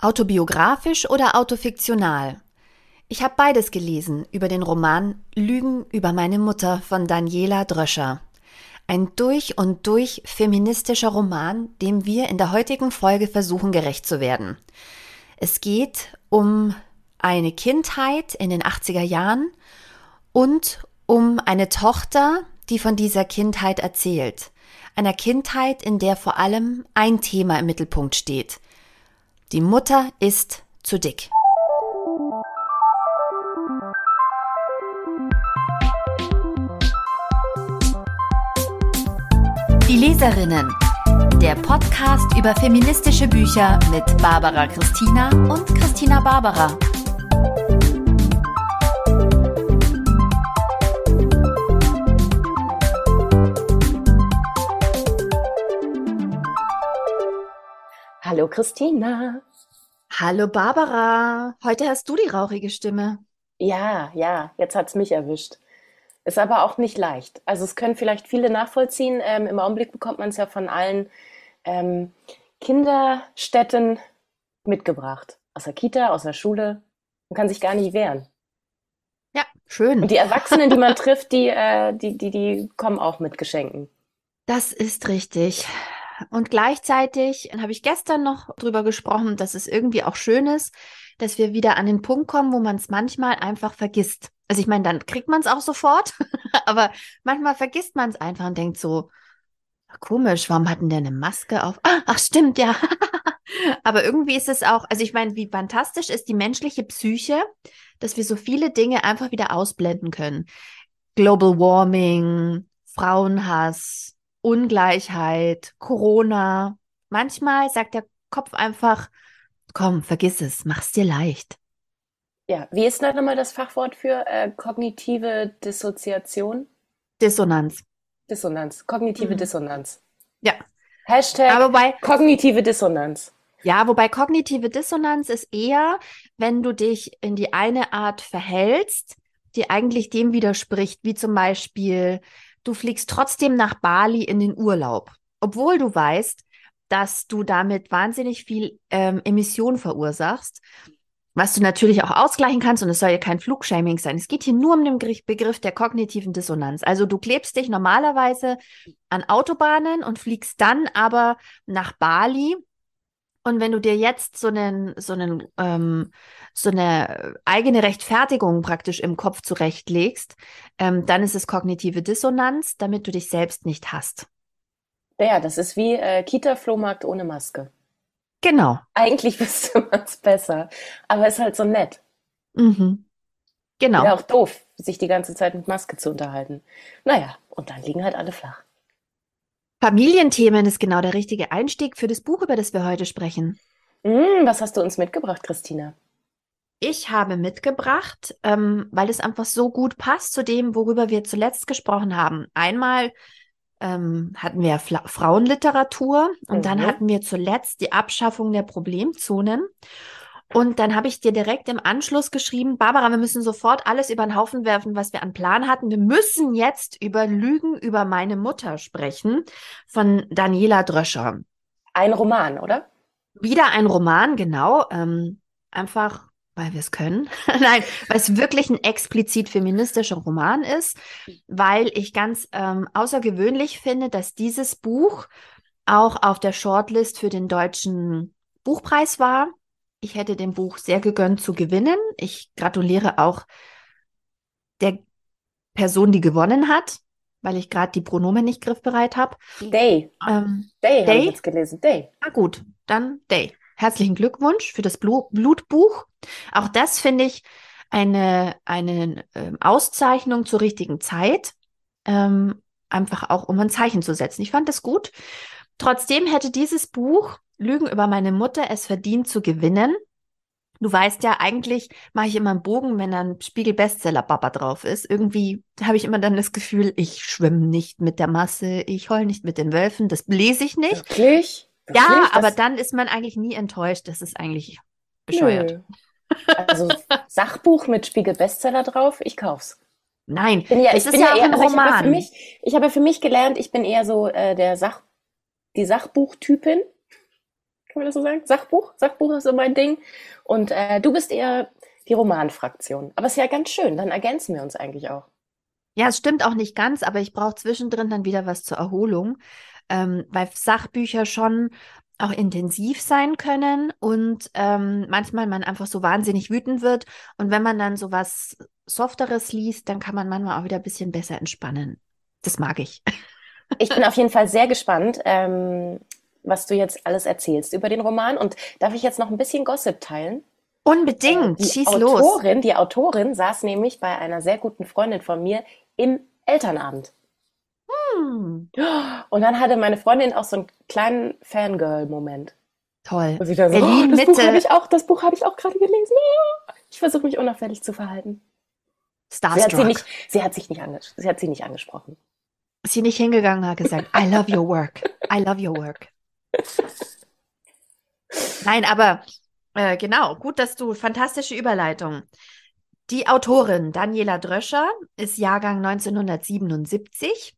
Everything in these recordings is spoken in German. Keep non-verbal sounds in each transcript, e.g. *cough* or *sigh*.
Autobiografisch oder autofiktional? Ich habe beides gelesen über den Roman Lügen über meine Mutter von Daniela Dröscher. Ein durch und durch feministischer Roman, dem wir in der heutigen Folge versuchen gerecht zu werden. Es geht um eine Kindheit in den 80er Jahren und um eine Tochter, die von dieser Kindheit erzählt. Einer Kindheit, in der vor allem ein Thema im Mittelpunkt steht – die Mutter ist zu dick. Die Leserinnen. Der Podcast über feministische Bücher mit Barbara Christina und Christina Barbara. Hallo Christina. Hallo Barbara. Heute hast du die rauchige Stimme. Ja, ja, jetzt hat es mich erwischt. Ist aber auch nicht leicht. Also es können vielleicht viele nachvollziehen. Ähm, Im Augenblick bekommt man es ja von allen ähm, Kinderstätten mitgebracht. Aus der Kita, aus der Schule. Man kann sich gar nicht wehren. Ja, schön. Und die Erwachsenen, die man trifft, die, äh, die, die, die kommen auch mit Geschenken. Das ist richtig. Und gleichzeitig habe ich gestern noch drüber gesprochen, dass es irgendwie auch schön ist, dass wir wieder an den Punkt kommen, wo man es manchmal einfach vergisst. Also ich meine, dann kriegt man es auch sofort, *laughs* aber manchmal vergisst man es einfach und denkt so, komisch, warum hatten der eine Maske auf? *laughs* Ach stimmt, ja. *laughs* aber irgendwie ist es auch, also ich meine, wie fantastisch ist die menschliche Psyche, dass wir so viele Dinge einfach wieder ausblenden können. Global Warming, Frauenhass, Ungleichheit, Corona. Manchmal sagt der Kopf einfach, komm, vergiss es, mach's dir leicht. Ja, wie ist da nochmal das Fachwort für äh, kognitive Dissoziation? Dissonanz. Dissonanz, kognitive mhm. Dissonanz. Ja. Hashtag Aber bei, kognitive Dissonanz. Ja, wobei kognitive Dissonanz ist eher, wenn du dich in die eine Art verhältst, die eigentlich dem widerspricht, wie zum Beispiel, du fliegst trotzdem nach Bali in den Urlaub, obwohl du weißt, dass du damit wahnsinnig viel ähm, Emission verursachst, was du natürlich auch ausgleichen kannst. Und es soll ja kein Flugshaming sein. Es geht hier nur um den Begriff der kognitiven Dissonanz. Also du klebst dich normalerweise an Autobahnen und fliegst dann aber nach Bali und wenn du dir jetzt so einen, so einen, ähm, so eine eigene Rechtfertigung praktisch im Kopf zurechtlegst, ähm, dann ist es kognitive Dissonanz, damit du dich selbst nicht hast. Ja, das ist wie äh, Kita-Flohmarkt ohne Maske. Genau. Eigentlich wüsste man es besser, aber es ist halt so nett. Mhm. Genau. Wäre auch doof, sich die ganze Zeit mit Maske zu unterhalten. Naja, und dann liegen halt alle flach. Familienthemen ist genau der richtige Einstieg für das Buch, über das wir heute sprechen. Mm, was hast du uns mitgebracht, Christina? Ich habe mitgebracht, ähm, weil es einfach so gut passt zu dem, worüber wir zuletzt gesprochen haben. Einmal ähm, hatten wir Fla Frauenliteratur und mhm. dann hatten wir zuletzt die Abschaffung der Problemzonen. Und dann habe ich dir direkt im Anschluss geschrieben, Barbara, wir müssen sofort alles über den Haufen werfen, was wir an Plan hatten. Wir müssen jetzt über Lügen über meine Mutter sprechen von Daniela Dröscher. Ein Roman, oder? Wieder ein Roman, genau. Ähm, einfach, weil wir es können. *laughs* Nein, weil es wirklich ein explizit feministischer Roman ist, weil ich ganz ähm, außergewöhnlich finde, dass dieses Buch auch auf der Shortlist für den deutschen Buchpreis war ich hätte dem Buch sehr gegönnt zu gewinnen. Ich gratuliere auch der Person, die gewonnen hat, weil ich gerade die Pronomen nicht griffbereit habe. Day. Ähm, Day, Day? habe ich jetzt gelesen. Day. Ah gut, dann Day. Herzlichen Glückwunsch für das Blu Blutbuch. Auch das finde ich eine, eine ähm, Auszeichnung zur richtigen Zeit. Ähm, einfach auch, um ein Zeichen zu setzen. Ich fand das gut. Trotzdem hätte dieses Buch Lügen über meine Mutter es verdient zu gewinnen. Du weißt ja, eigentlich mache ich immer einen Bogen, wenn ein Spiegel-Bestseller-Papa drauf ist. Irgendwie habe ich immer dann das Gefühl, ich schwimme nicht mit der Masse, ich heul nicht mit den Wölfen, das lese ich nicht. Wirklich? Wirklich? Ja, das... aber dann ist man eigentlich nie enttäuscht. Das ist eigentlich bescheuert. Nö. Also Sachbuch mit Spiegel-Bestseller drauf, ich kauf's. Nein, bin ja, ich bin ja, ja eher, ein also Roman. Ich habe, für mich, ich habe für mich gelernt, ich bin eher so äh, der Sach, die Sachbuchtypin. Kann man das so sagen? Sachbuch? Sachbuch ist so mein Ding. Und äh, du bist eher die Romanfraktion. Aber ist ja ganz schön, dann ergänzen wir uns eigentlich auch. Ja, es stimmt auch nicht ganz, aber ich brauche zwischendrin dann wieder was zur Erholung, ähm, weil Sachbücher schon auch intensiv sein können und ähm, manchmal man einfach so wahnsinnig wütend wird. Und wenn man dann so was Softeres liest, dann kann man manchmal auch wieder ein bisschen besser entspannen. Das mag ich. Ich bin auf jeden Fall sehr gespannt, ähm, was du jetzt alles erzählst über den Roman. Und darf ich jetzt noch ein bisschen Gossip teilen? Unbedingt, äh, schieß Autorin, los. Die Autorin saß nämlich bei einer sehr guten Freundin von mir im Elternabend. Hm, Und dann hatte meine Freundin auch so einen kleinen Fangirl-Moment. toll. Und sie so, Berlin oh, das Buch ich auch, das Buch habe ich auch gerade gelesen. Ah, Ich versuche mich unauffällig zu verhalten. Sie hat, sie, Starstruck. nicht, sie hat sich nicht, sie hat sie nicht angesprochen. Ist sie nicht hingegangen hat gesagt, I love your work. I love your work. Nein, aber äh, genau, gut, dass du, fantastische Überleitung. Die Autorin Daniela Dröscher ist Jahrgang 1977,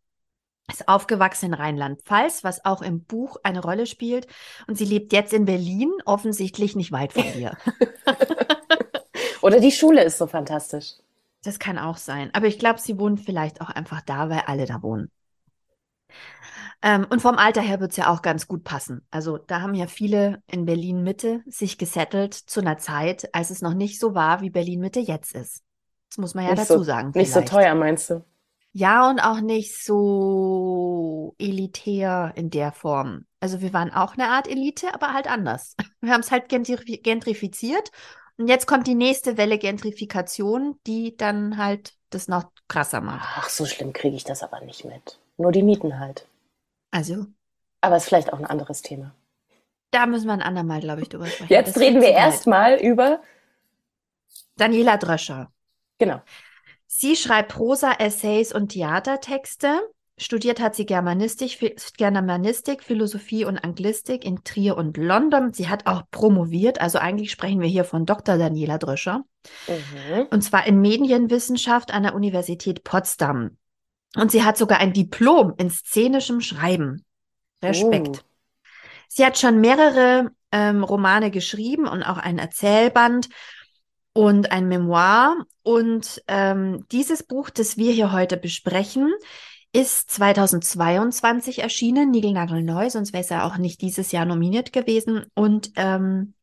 ist aufgewachsen in Rheinland-Pfalz, was auch im Buch eine Rolle spielt. Und sie lebt jetzt in Berlin, offensichtlich nicht weit von dir. *laughs* Oder die Schule ist so fantastisch. Das kann auch sein. Aber ich glaube, sie wohnt vielleicht auch einfach da, weil alle da wohnen. Ähm, und vom Alter her wird es ja auch ganz gut passen. Also da haben ja viele in Berlin Mitte sich gesettelt zu einer Zeit, als es noch nicht so war, wie Berlin Mitte jetzt ist. Das muss man ja nicht dazu so, sagen. Nicht so teuer, meinst du? Ja, und auch nicht so elitär in der Form. Also wir waren auch eine Art Elite, aber halt anders. *laughs* Wir haben es halt gentri gentrifiziert. Und jetzt kommt die nächste Welle Gentrifikation, die dann halt das noch krasser macht. Ach, so schlimm kriege ich das aber nicht mit. Nur die Mieten halt. Also, Aber ist vielleicht auch ein anderes Thema. da müssen wir ein andermal, glaube ich, drüber sprechen. Jetzt Das reden wir erstmal über, Daniela Dröscher. genau. Sie schreibt Prosa, Essays und Theatertexte. Studiert hat sie Germanistik, Germanistik, Philosophie und Anglistik in Trier und London. Sie hat auch promoviert, also eigentlich sprechen wir hier von Dr. Daniela Dröscher. Mhm. Und zwar in Medienwissenschaft an der Universität Potsdam. Und sie hat sogar ein Diplom in szenischem Schreiben. Respekt. Uh. Sie hat schon mehrere ähm, Romane geschrieben und auch einen Erzählband und ein Memoir. Und ähm, dieses Buch, das wir hier heute besprechen, ist 2022 erschienen, niegelnagelneu, sonst wäre es ja auch nicht dieses Jahr nominiert gewesen. Und ähm,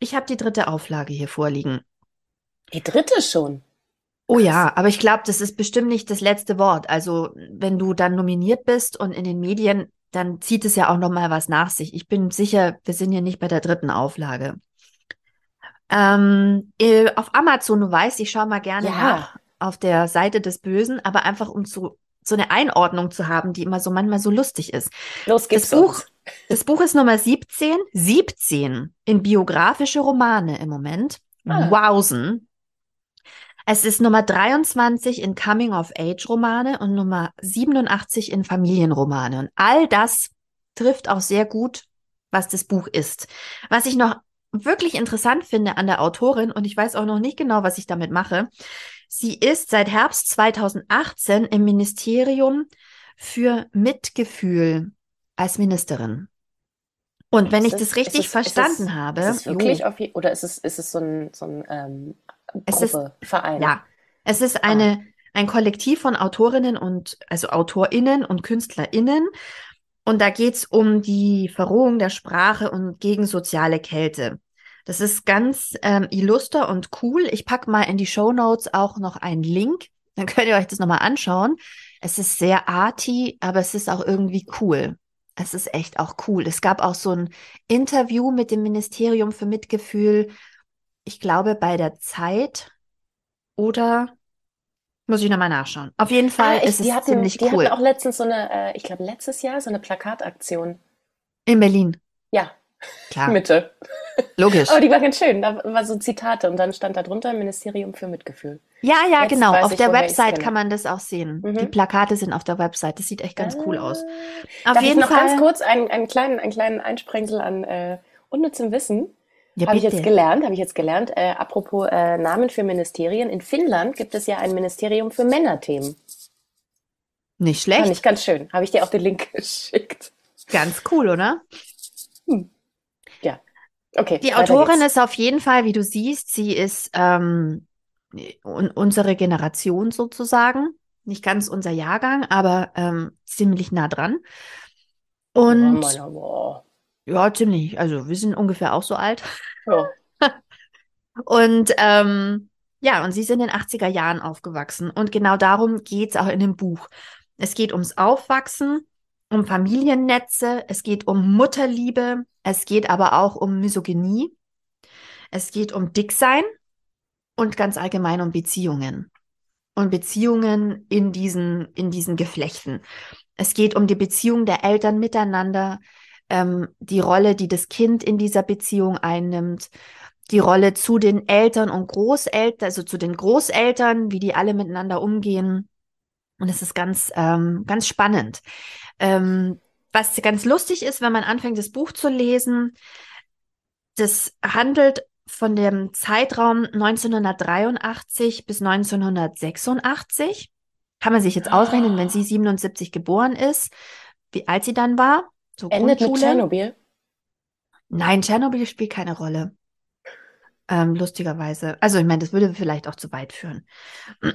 ich habe die dritte Auflage hier vorliegen. Die dritte schon. Oh ja, aber ich glaube, das ist bestimmt nicht das letzte Wort. Also, wenn du dann nominiert bist und in den Medien, dann zieht es ja auch noch mal was nach sich. Ich bin sicher, wir sind hier nicht bei der dritten Auflage. Ähm, äh, auf Amazon, du weißt, ich schaue mal gerne Ja. nach auf der Seite des Bösen, aber einfach um zu, so eine Einordnung zu haben, die immer so manchmal so lustig ist. Los geht's Das Buch, uns. *laughs* das Buch ist Nummer 17, 17 in biografische Romane im Moment. Ah. Wowsen. Es ist Nummer 23 in Coming-of-Age-Romane und Nummer 87 in Familienromane. Und all das trifft auch sehr gut, was das Buch ist. Was ich noch wirklich interessant finde an der Autorin, und ich weiß auch noch nicht genau, was ich damit mache, sie ist seit Herbst 2018 im Ministerium für Mitgefühl als Ministerin. Und wenn Ist ich es- das richtig es- ist es- verstanden habe, Ist es wirklich jo, auf, je- oder ist es, ist es so ein, so ein ähm, Es ist- Gruppe, Verein? ja, es ist eine, ein Kollektiv von Autorinnen und, also AutorInnen und KünstlerInnen. Und da geht's um die Verrohung der Sprache und gegen soziale Kälte. Das ist ganz ähm, illuster und cool. Ich pack mal in die Show Notes auch noch einen Link. Dann könnt ihr euch das nochmal anschauen. Es ist sehr arty, aber es ist auch irgendwie cool. Es ist echt auch cool. Es gab auch so ein Interview mit dem Ministerium für Mitgefühl, ich glaube bei der Zeit oder muss ich nochmal nachschauen. Auf jeden Fall Ah, ich, ist es die hatten, ziemlich die cool. hatten auch letztens so eine, äh, ich glaube letztes Jahr, so eine Plakataktion. In Berlin, Ja, klar, Mitte. logisch. Aber die war ganz schön. Da war so Zitate und dann stand da drunter Ministerium für Mitgefühl. Ja, ja, Jetzt genau. Auf ich, der Website kann man das auch sehen. Mhm. Die Plakate sind auf der Website. Das sieht echt ganz cool aus. Ah. Auf Darf jeden ich noch Fall. ganz kurz einen, einen kleinen, einen kleinen Einsprengsel an äh, unnützem Wissen? Ja, Habe ich jetzt gelernt, habe ich jetzt gelernt. Äh, apropos äh, Namen für Ministerien. In Finnland gibt es ja ein Ministerium für Männerthemen. Nicht Fand schlecht. ich ganz schön. Habe ich dir auch den Link *laughs* geschickt. Ganz cool, oder? Ja. Okay. Die Autorin geht's. ist auf jeden Fall, wie du siehst, sie ist ähm, un unsere Generation sozusagen. Nicht ganz unser Jahrgang, aber ähm, ziemlich nah dran. Und meiner, boah. ja, ziemlich. Also wir sind ungefähr auch so alt. Ja. *laughs* Und ähm, ja, und sie ist in den 80er Jahren aufgewachsen. Und genau darum geht es auch in dem Buch. Es geht ums Aufwachsen, um Familiennetze, es geht um Mutterliebe, es geht aber auch um Misogynie, es geht um Dicksein und ganz allgemein um Beziehungen. Und Beziehungen in diesen, in diesen Geflechten. Es geht um die Beziehung der Eltern miteinander, ähm, die Rolle, die das Kind in dieser Beziehung einnimmt, die Rolle zu den Eltern und Großeltern, also zu den Großeltern, wie die alle miteinander umgehen. Und es ist ganz, ähm, ganz spannend. Ähm, was ganz lustig ist, wenn man anfängt, das Buch zu lesen, das handelt von dem Zeitraum 1983 bis 1986. Kann man sich jetzt ausrechnen, wenn sie 77 geboren ist, wie alt sie dann war? So Endet mit? Tschernobyl? Nein, Tschernobyl spielt keine Rolle. Ähm, lustigerweise. Also ich meine, das würde vielleicht auch zu weit führen.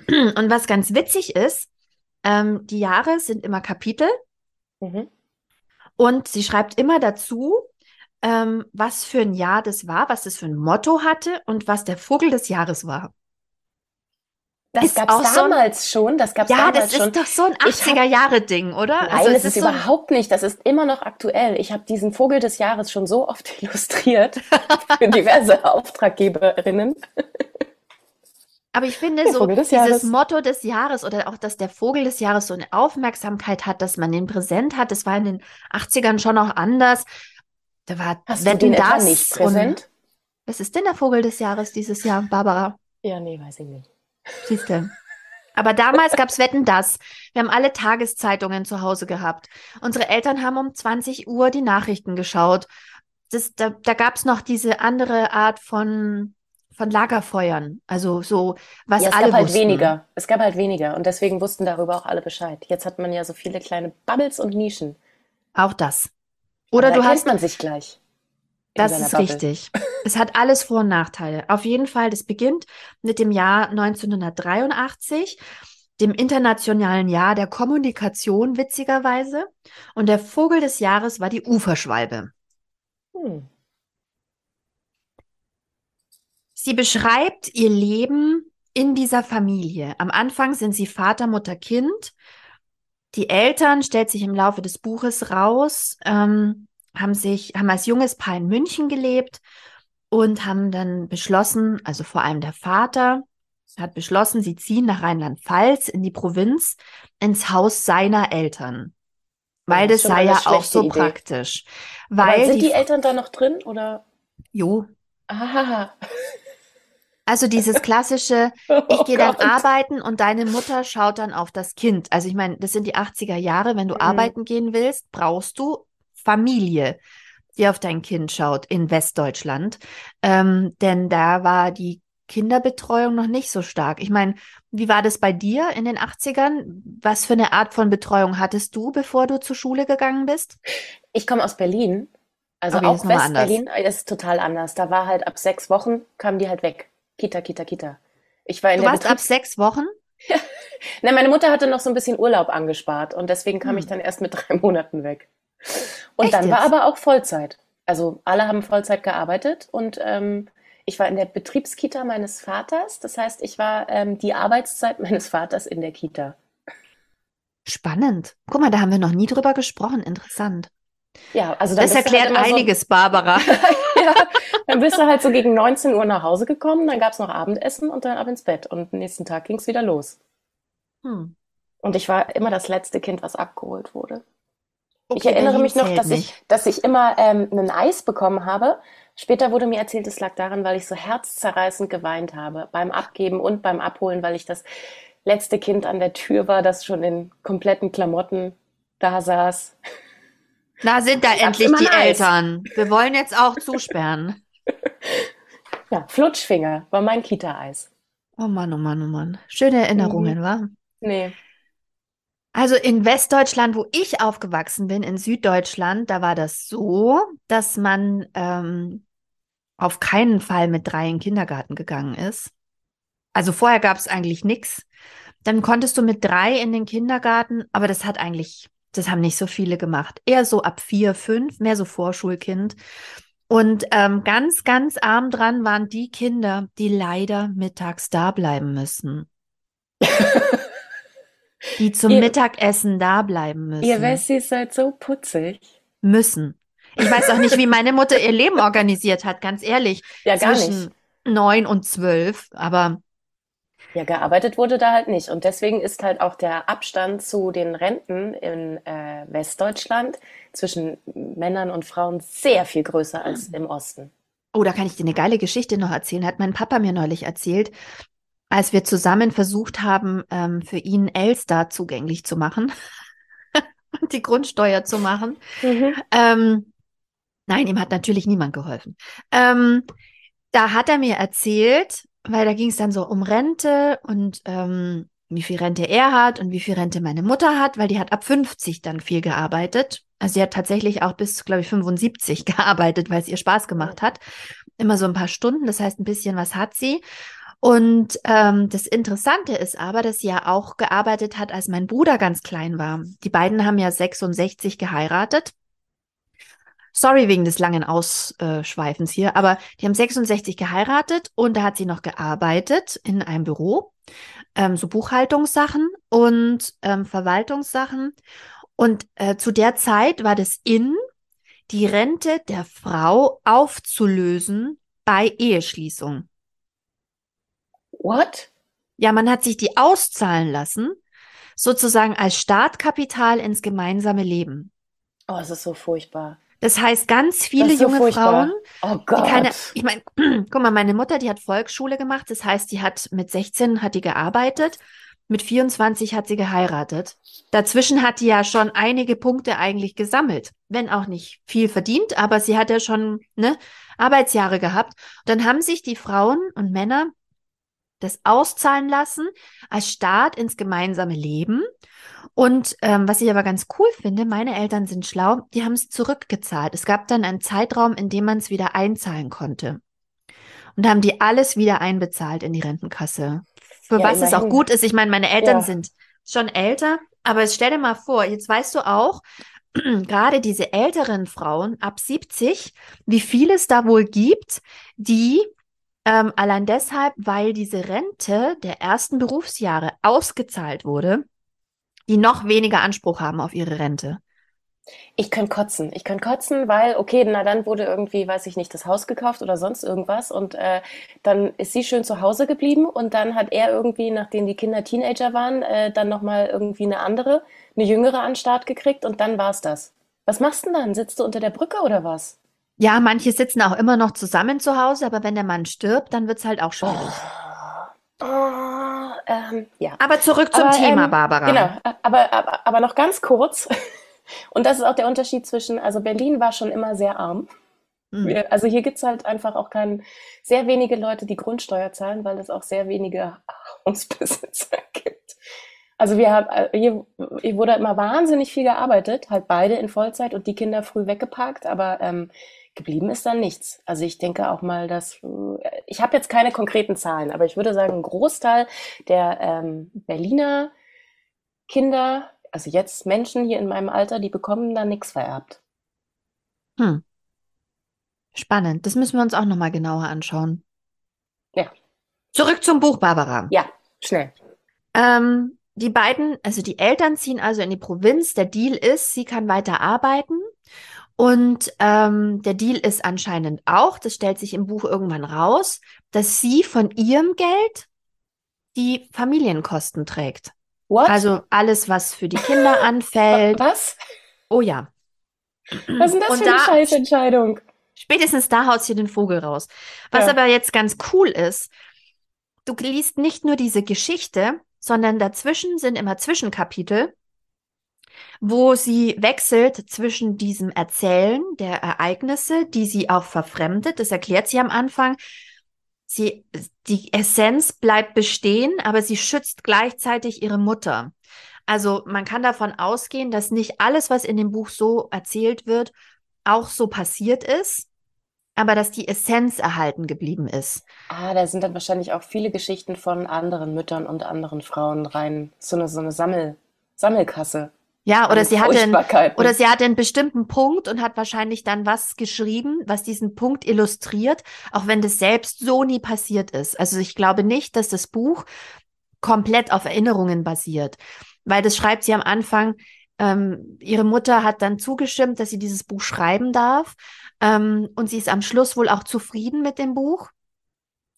Und was ganz witzig ist, ähm, die Jahre sind immer Kapitel Mhm. und sie schreibt immer dazu, ähm, was für ein Jahr das war, was das für ein Motto hatte und was der Vogel des Jahres war. Das gab es auch so ein- damals schon. Das gab's Ja, damals das schon. ist doch so ein Ich hab- 80er-Jahre-Ding, oder? Nein, Also es es ist ist so überhaupt nicht. Das ist immer noch aktuell. Ich habe diesen Vogel des Jahres schon so oft *laughs* illustriert für diverse *laughs* Auftraggeberinnen. Aber ich finde Der so dieses Jahres. Motto des Jahres oder auch, dass der Vogel des Jahres so eine Aufmerksamkeit hat, dass man den präsent hat, das war in den 80ern schon auch anders. Da war Hast du Wetten, den etwa das nicht und präsent? was ist denn der Vogel des Jahres dieses Jahr, Barbara? Ja, nee, weiß ich nicht. Siehst du. Aber damals gab es Wetten, das. Wir haben alle Tageszeitungen zu Hause gehabt. Unsere Eltern haben um 20 Uhr die Nachrichten geschaut. Das, da da gab es noch diese andere Art von, von Lagerfeuern. Also so, was Ja, es alle gab halt wussten. weniger. Es gab halt weniger und deswegen wussten darüber auch alle Bescheid. Jetzt hat man ja so viele kleine Bubbles und Nischen. Auch das. Oder du hast man sich gleich. Das ist Bubble. richtig. Es hat alles Vor- und Nachteile. Auf jeden Fall, das beginnt mit dem Jahr 1983, dem internationalen Jahr der Kommunikation, witzigerweise. Und der Vogel des Jahres war die Uferschwalbe. Hm. Sie beschreibt ihr Leben in dieser Familie. Am Anfang sind sie Vater, Mutter, Kind. Die Eltern, stellt sich im Laufe des Buches raus, ähm, haben sich, haben als junges Paar in München gelebt und haben dann beschlossen, also vor allem der Vater hat beschlossen, sie ziehen nach Rheinland-Pfalz in die Provinz ins Haus seiner Eltern. Weil das das sei ja auch so Idee. praktisch. Aber Weil sind die, die Eltern da noch drin oder? jo, Ah, also dieses *laughs* klassische, oh Ich gehe dann Gott. arbeiten und deine Mutter schaut dann auf das Kind. Also ich meine, das sind die 80er Jahre. Wenn du Mhm. arbeiten gehen willst, brauchst du Familie, die auf dein Kind schaut in Westdeutschland. Ähm, denn da war die Kinderbetreuung noch nicht so stark. Ich meine, wie war das bei dir in den 80ern? Was für eine Art von Betreuung hattest du, bevor du zur Schule gegangen bist? Ich komme aus Berlin. Also Okay, auch. West-Berlin ist total anders. Da war halt ab sechs Wochen kamen die halt weg. Kita, Kita, Kita. Ich war in Du der warst ab Betriebs- sechs Wochen? *laughs* Ne, meine Mutter hatte noch so ein bisschen Urlaub angespart und deswegen kam Hm. ich dann erst mit *laughs* drei Monaten weg. Und Echt dann war jetzt? aber auch Vollzeit. Also alle haben Vollzeit gearbeitet und ähm, ich war in der Betriebskita meines Vaters. Das heißt, ich war ähm, die Arbeitszeit *laughs* meines Vaters in der Kita. Spannend. Guck mal, da haben wir noch nie drüber gesprochen. Interessant. Ja, also Das du erklärt halt immer so, einiges, Barbara. ja, dann bist du halt so gegen 19 Uhr nach Hause gekommen, dann gab es noch Abendessen und dann ab ins Bett. Und am nächsten Tag ging es wieder los. Hm. Und ich war immer das letzte Kind, was abgeholt wurde. Ich Okay, erinnere Berlin mich noch, dass nicht. ich, dass ich immer ähm, ein Eis bekommen habe. Später wurde mir erzählt, es lag daran, weil ich so herzzerreißend geweint habe beim Abgeben und beim Abholen, weil ich das letzte Kind an der Tür war, das schon in kompletten Klamotten da saß. Na, sind da Ich endlich die Eis. Eltern. Wir wollen jetzt auch zusperren. Ja, Flutschfinger war mein Kita-Eis. Oh Mann, oh Mann, oh Mann. Schöne Erinnerungen, wa? Nee. Also in Westdeutschland, wo ich aufgewachsen bin, in Süddeutschland, da war das so, dass man ähm, auf keinen Fall mit drei in den Kindergarten gegangen ist. Also vorher gab es eigentlich nichts. Dann konntest du mit drei in den Kindergarten, aber das hat eigentlich, das haben nicht so viele gemacht. Eher so ab vier, fünf, mehr so Vorschulkind. Und ähm, ganz, ganz arm dran waren die Kinder, die leider mittags da bleiben müssen. die *laughs* zum ihr, Mittagessen da bleiben müssen. Ihr Wessis seid so putzig. Müssen. Ich weiß auch nicht, wie meine Mutter ihr Leben organisiert hat, ganz ehrlich. Ja, gar nicht. Neun und zwölf, aber ja, gearbeitet wurde da halt nicht. Und deswegen ist halt auch der Abstand zu den Renten in äh, Westdeutschland zwischen Männern und Frauen sehr viel größer als im Osten. Oh, da kann ich dir eine geile Geschichte noch erzählen. Hat mein Papa mir neulich erzählt, als wir zusammen versucht haben, ähm, für ihn Elster zugänglich zu machen *laughs* und die Grundsteuer zu machen. Mhm. Ähm, nein, ihm hat natürlich niemand geholfen. Ähm, da hat er mir erzählt, weil da ging es dann so um Rente und ähm, wie viel Rente er hat und wie viel Rente meine Mutter hat, weil die hat ab 50 dann viel gearbeitet. Also sie hat tatsächlich auch bis, glaube ich, 75 *laughs* gearbeitet, weil es ihr Spaß gemacht hat. Immer so ein paar Stunden, das heißt, ein bisschen was hat sie. Und ähm, das Interessante ist aber, dass sie ja auch gearbeitet hat, als mein Bruder ganz klein war. Die beiden haben ja 66 geheiratet. Sorry wegen des langen Ausschweifens hier, aber die haben 66 geheiratet und da hat sie noch gearbeitet in einem Büro, ähm, so Buchhaltungssachen und ähm, Verwaltungssachen. Und äh, zu der Zeit war das in, die Rente der Frau aufzulösen bei Eheschließung. What? Ja, man hat sich die auszahlen lassen, sozusagen als Startkapital ins gemeinsame Leben. Oh, es ist so furchtbar. Das heißt, ganz viele so junge furchtbar. Frauen, oh Gott. die keine, ich meine, *clears throat* guck mal, meine Mutter, die hat Volksschule gemacht. Das heißt, die hat mit 16 hat die gearbeitet, mit 24 hat sie geheiratet. Dazwischen hat die ja schon einige Punkte eigentlich gesammelt, wenn auch nicht viel verdient, aber sie hat ja schon ne, Arbeitsjahre gehabt. Und dann haben sich die Frauen und Männer das auszahlen lassen als Start ins gemeinsame Leben. Und ähm, was ich aber ganz cool finde, meine Eltern sind schlau, die haben es zurückgezahlt. Es gab dann einen Zeitraum, in dem man es wieder einzahlen konnte. Und haben die alles wieder einbezahlt in die Rentenkasse. Für ja, was immerhin. es auch gut ist. Ich meine, meine Eltern ja. sind schon älter, aber stell dir mal vor, jetzt weißt du auch, *clears throat* gerade diese älteren Frauen ab 70, wie viel es da wohl gibt, die ähm, allein deshalb, weil diese Rente der ersten Berufsjahre ausgezahlt wurde, die noch weniger Anspruch haben auf ihre Rente. Ich könnte kotzen. Ich könnte kotzen, weil, okay, na dann wurde irgendwie, weiß ich nicht, das Haus gekauft oder sonst irgendwas. Und äh, dann ist sie schön zu Hause geblieben und dann hat er irgendwie, nachdem die Kinder Teenager waren, äh, dann nochmal irgendwie eine andere, eine jüngere an Start gekriegt und dann war's das. Was machst du denn dann? Sitzt du unter der Brücke oder was? Ja, manche sitzen auch immer noch zusammen zu Hause, aber wenn der Mann stirbt, dann wird es halt auch schwierig. Oh, oh, ähm, ja. Aber zurück zum aber, Thema, ähm, Barbara. Genau, aber, aber, aber noch ganz kurz. *laughs* Und das ist auch der Unterschied zwischen, also Berlin war schon immer sehr arm. Mhm. Also hier gibt es halt einfach auch kein, sehr wenige Leute, die Grundsteuer zahlen, weil es auch sehr wenige Hausbesitzer *laughs* gibt. Also wir haben, äh, hier, hier wurde immer wahnsinnig viel gearbeitet, halt beide in Vollzeit und die Kinder früh weggeparkt, aber ähm, Geblieben ist dann nichts. Also ich denke auch mal, dass äh, ich habe jetzt keine konkreten Zahlen, aber ich würde sagen, ein Großteil der ähm, Berliner Kinder, also jetzt Menschen hier in meinem Alter, die bekommen da nichts vererbt. Hm. Spannend. Das müssen wir uns auch nochmal genauer anschauen. Ja. Zurück zum Buch, Barbara. Ja, schnell. Ähm, die beiden, also die Eltern ziehen also in die Provinz. Der Deal ist, sie kann weiter arbeiten und ähm, der Deal ist anscheinend auch, das stellt sich im Buch irgendwann raus, dass sie von ihrem Geld die Familienkosten trägt. What? Also alles, was für die Kinder *laughs* anfällt. Was? Oh ja. Was ist denn das Und für eine da, Scheißentscheidung? Spätestens da haut sie den Vogel raus. Was ja. aber jetzt ganz cool ist, du liest nicht nur diese Geschichte, sondern dazwischen sind immer Zwischenkapitel, wo sie wechselt zwischen diesem Erzählen der Ereignisse, die sie auch verfremdet. Das erklärt sie am Anfang. Sie, die Essenz bleibt bestehen, aber sie schützt gleichzeitig ihre Mutter. Also man kann davon ausgehen, dass nicht alles, was in dem Buch so erzählt wird, auch so passiert ist. aber dass die Essenz erhalten geblieben ist. Ah, da sind dann wahrscheinlich auch viele Geschichten von anderen Müttern und anderen Frauen rein. So eine, so eine Sammel, Sammelkasse. Ja, oder sie hatte einen, oder sie hatte einen bestimmten Punkt und hat wahrscheinlich dann was geschrieben, was diesen Punkt illustriert, auch wenn das selbst so nie passiert ist. Also ich glaube nicht, dass das Buch komplett auf Erinnerungen basiert, weil das schreibt sie am Anfang. Ähm, ihre Mutter hat dann zugestimmt, dass sie dieses Buch schreiben darf, ähm, und sie ist am Schluss wohl auch zufrieden mit dem Buch,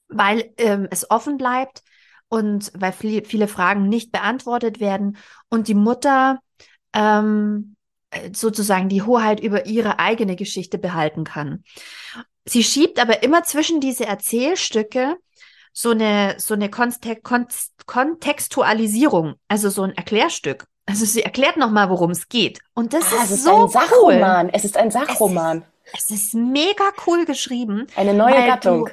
weil ähm, es offen bleibt und weil viele Fragen nicht beantwortet werden und die Mutter ähm, äh, sozusagen die Hoheit über ihre eigene Geschichte behalten kann. Sie schiebt aber immer zwischen diese Erzählstücke so eine, so eine Kontextualisierung, also so ein Erklärstück. Also sie erklärt nochmal, worum es geht. Und das ah, ist, ist so ein Sachroman. Cool. Es ist ein Sachroman. Es ist, es ist mega cool geschrieben. Eine neue Gattung. Du,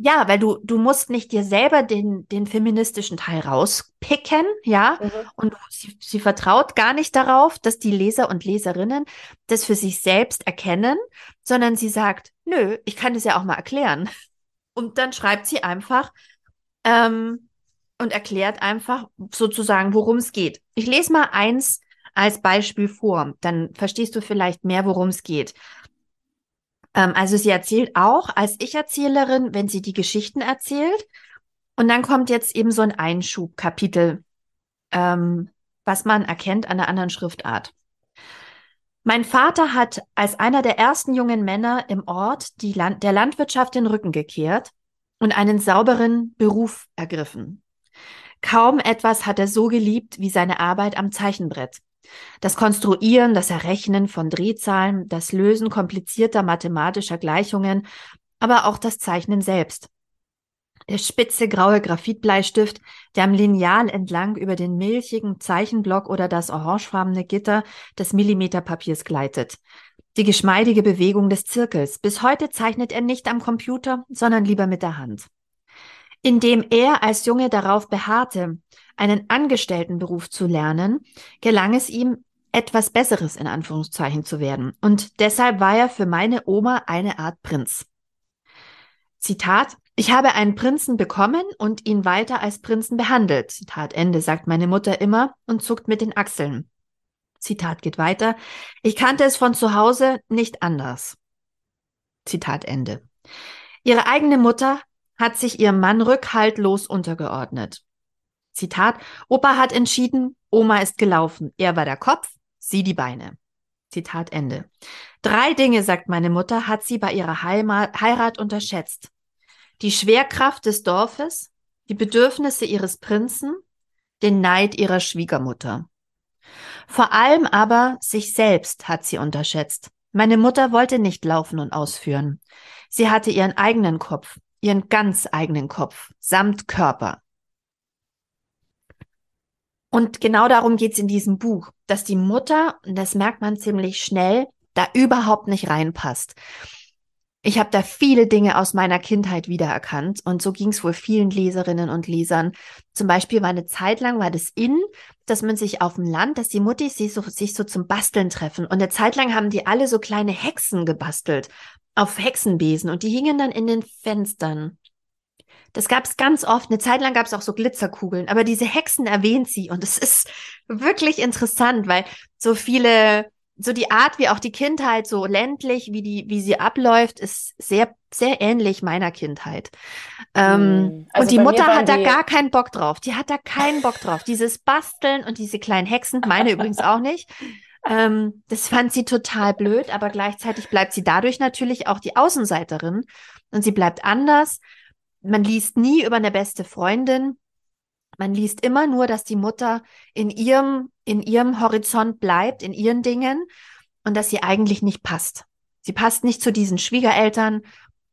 ja, weil du, du musst nicht dir selber den, den feministischen Teil rauspicken, ja. Mhm. Und sie, sie vertraut gar nicht darauf, dass die Leser und Leserinnen das für sich selbst erkennen, sondern sie sagt, nö, ich kann das ja auch mal erklären. Und dann schreibt sie einfach ähm, und erklärt einfach sozusagen, worum es geht. Ich lese mal eins als Beispiel vor, dann verstehst du vielleicht mehr, worum es geht. Ähm, also sie erzählt auch als Ich-Erzählerin, wenn sie die Geschichten erzählt. Und dann kommt jetzt eben so ein Einschubkapitel, ähm, was man erkennt an einer anderen Schriftart. Mein Vater hat als einer der ersten jungen Männer im Ort die Land der Landwirtschaft den Rücken gekehrt und einen sauberen Beruf ergriffen. Kaum etwas hat er so geliebt wie seine Arbeit am Zeichenbrett. Das Konstruieren, das Errechnen von Drehzahlen, das Lösen komplizierter mathematischer Gleichungen, aber auch das Zeichnen selbst. Der spitze graue Graphitbleistift, der am Lineal entlang über den milchigen Zeichenblock oder das orangefarbene Gitter des Millimeterpapiers gleitet. Die geschmeidige Bewegung des Zirkels. Bis heute zeichnet er nicht am Computer, sondern lieber mit der Hand. Indem er als Junge darauf beharrte, einen Angestelltenberuf zu lernen, gelang es ihm, etwas Besseres in Anführungszeichen zu werden. Und deshalb war er für meine Oma eine Art Prinz. Zitat, ich habe einen Prinzen bekommen und ihn weiter als Prinzen behandelt. Zitat Ende, sagt meine Mutter immer und zuckt mit den Achseln. Zitat geht weiter. Ich kannte es von zu Hause nicht anders. Zitat Ende. Ihre eigene Mutter hat sich ihrem Mann rückhaltlos untergeordnet. Zitat, Opa hat entschieden, Oma ist gelaufen. Er war der Kopf, sie die Beine. Zitat Ende. Drei Dinge, sagt meine Mutter, hat sie bei ihrer Heimat, Heirat unterschätzt. Die Schwerkraft des Dorfes, die Bedürfnisse ihres Prinzen, den Neid ihrer Schwiegermutter. Vor allem aber sich selbst hat sie unterschätzt. Meine Mutter wollte nicht laufen und ausführen. Sie hatte ihren eigenen Kopf, ihren ganz eigenen Kopf, samt Körper. Und genau darum geht's in diesem Buch, dass die Mutter, und das merkt man ziemlich schnell, da überhaupt nicht reinpasst. Ich habe da viele Dinge aus meiner Kindheit wiedererkannt und so ging es wohl vielen Leserinnen und Lesern. Zum Beispiel war eine Zeit lang war das in, dass man sich auf dem Land, dass die Mutti sich so, sich so zum Basteln treffen und eine Zeit lang haben die alle so kleine Hexen gebastelt auf Hexenbesen und die hingen dann in den Fenstern. Das gab es ganz oft. Eine Zeit lang gab es auch so Glitzerkugeln, aber diese Hexen erwähnt sie und es ist wirklich interessant, weil so viele, so die Art, wie auch die Kindheit so ländlich, wie die, wie sie abläuft, ist sehr, sehr ähnlich meiner Kindheit. Ähm, hm. also und die Mutter hat da gar keinen Bock drauf. Die hat da keinen Bock drauf. Dieses Basteln und diese kleinen Hexen, meine übrigens auch nicht. Ähm, das fand sie total blöd, aber gleichzeitig bleibt sie dadurch natürlich auch die Außenseiterin und sie bleibt anders man liest nie über eine beste Freundin. Man liest immer nur, dass die Mutter in ihrem, in ihrem Horizont bleibt, in ihren Dingen und dass sie eigentlich nicht passt. Sie passt nicht zu diesen Schwiegereltern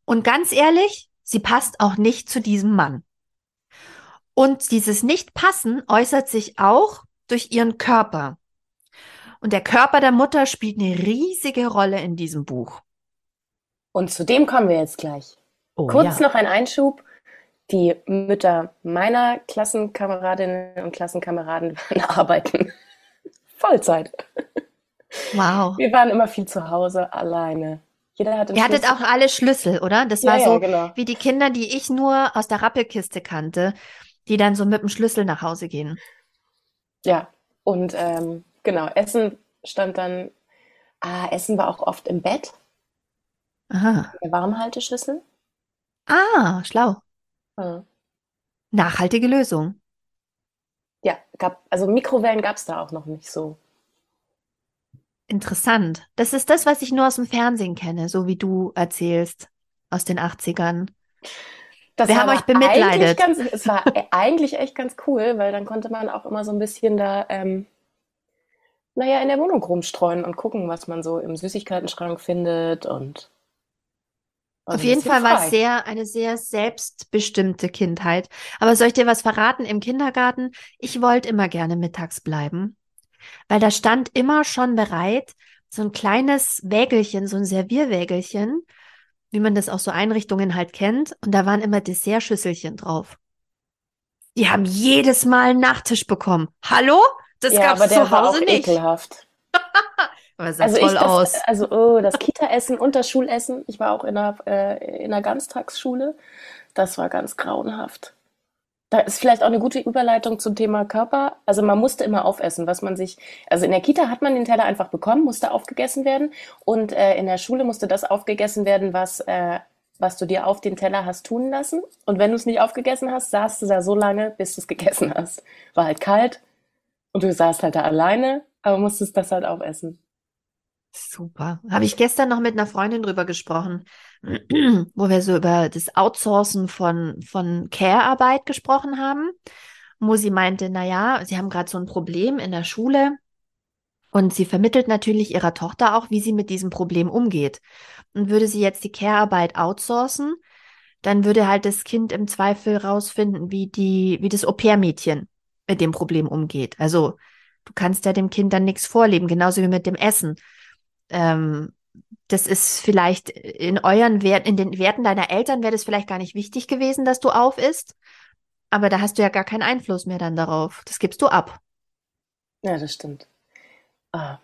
und ganz ehrlich, sie passt auch nicht zu diesem Mann. Und dieses Nicht-Passen äußert sich auch durch ihren Körper. Und der Körper der Mutter spielt eine riesige Rolle in diesem Buch. Und zu dem kommen wir jetzt gleich. Oh, Kurz ja. noch ein Einschub. Die Mütter meiner Klassenkameradinnen und Klassenkameraden *laughs* waren arbeiten. *laughs* Vollzeit. Wow. Wir waren immer viel zu Hause, alleine. Jeder hat Ihr hattet auch alle Schlüssel, oder? Das Ja, war ja, so genau. wie die Kinder, die ich nur aus der Rappelkiste kannte, die dann so mit dem Schlüssel nach Hause gehen. Ja. Und ähm, genau, Essen stand dann, ah, Essen war auch oft im Bett, Aha. in der Warmhalteschüssel. Ah, schlau. Ja. Nachhaltige Lösung. Ja, gab, also Mikrowellen gab es da auch noch nicht so. Interessant. Das ist das, was ich nur aus dem Fernsehen kenne, so wie du erzählst, aus den 80ern. Das Wir haben euch bemitleidet. Ganz, es war e- eigentlich echt ganz cool, weil dann konnte man auch immer so ein bisschen da, ähm, naja, in der Wohnung rumstreuen und gucken, was man so im Süßigkeitenschrank findet und Auf jeden Fall war es sehr, eine sehr selbstbestimmte Kindheit. Aber soll ich dir was verraten? Im Kindergarten, ich wollte immer gerne mittags bleiben, weil da stand immer schon bereit so ein kleines Wägelchen, so ein Servierwägelchen, wie man das aus so Einrichtungen halt kennt. Und da waren immer Dessertschüsselchen drauf. Die haben jedes Mal einen Nachtisch bekommen. Hallo? Das Ja, aber der zu Hause nicht. ekelhaft. *laughs* Aber sah Also ich toll das, aus. also oh, das Kita-Essen und das Schulessen, ich war auch in einer, äh, in einer Ganztagsschule, das war ganz grauenhaft. Da ist vielleicht auch eine gute Überleitung zum Thema Körper. Also man musste immer aufessen, was man sich, also in der Kita hat man den Teller einfach bekommen, musste aufgegessen werden und äh, in der Schule musste das aufgegessen werden, was, äh, was du dir auf den Teller hast tun lassen. Und wenn du es nicht aufgegessen hast, saßt du da so lange, bis du es gegessen hast. War halt kalt und du saßt halt da alleine, aber musstest das halt aufessen. Super. Habe ich gestern noch mit einer Freundin drüber gesprochen, *clears throat* wo wir so über das Outsourcen von, von Care-Arbeit gesprochen haben, wo sie meinte, na ja, sie haben gerade so ein Problem in der Schule und sie vermittelt natürlich ihrer Tochter auch, wie sie mit diesem Problem umgeht. Und würde sie jetzt die Care-Arbeit outsourcen, dann würde halt das Kind im Zweifel rausfinden, wie die, wie das Au-pair-Mädchen mit dem Problem umgeht. Also du kannst ja dem Kind dann nichts vorleben, genauso wie mit dem Essen ähm, das ist vielleicht in euren Wert, in den Werten deiner Eltern wäre das vielleicht gar nicht wichtig gewesen, dass du auf isst, aber da hast du ja gar keinen Einfluss mehr dann darauf. Das gibst du ab. Ja, das stimmt. Ah,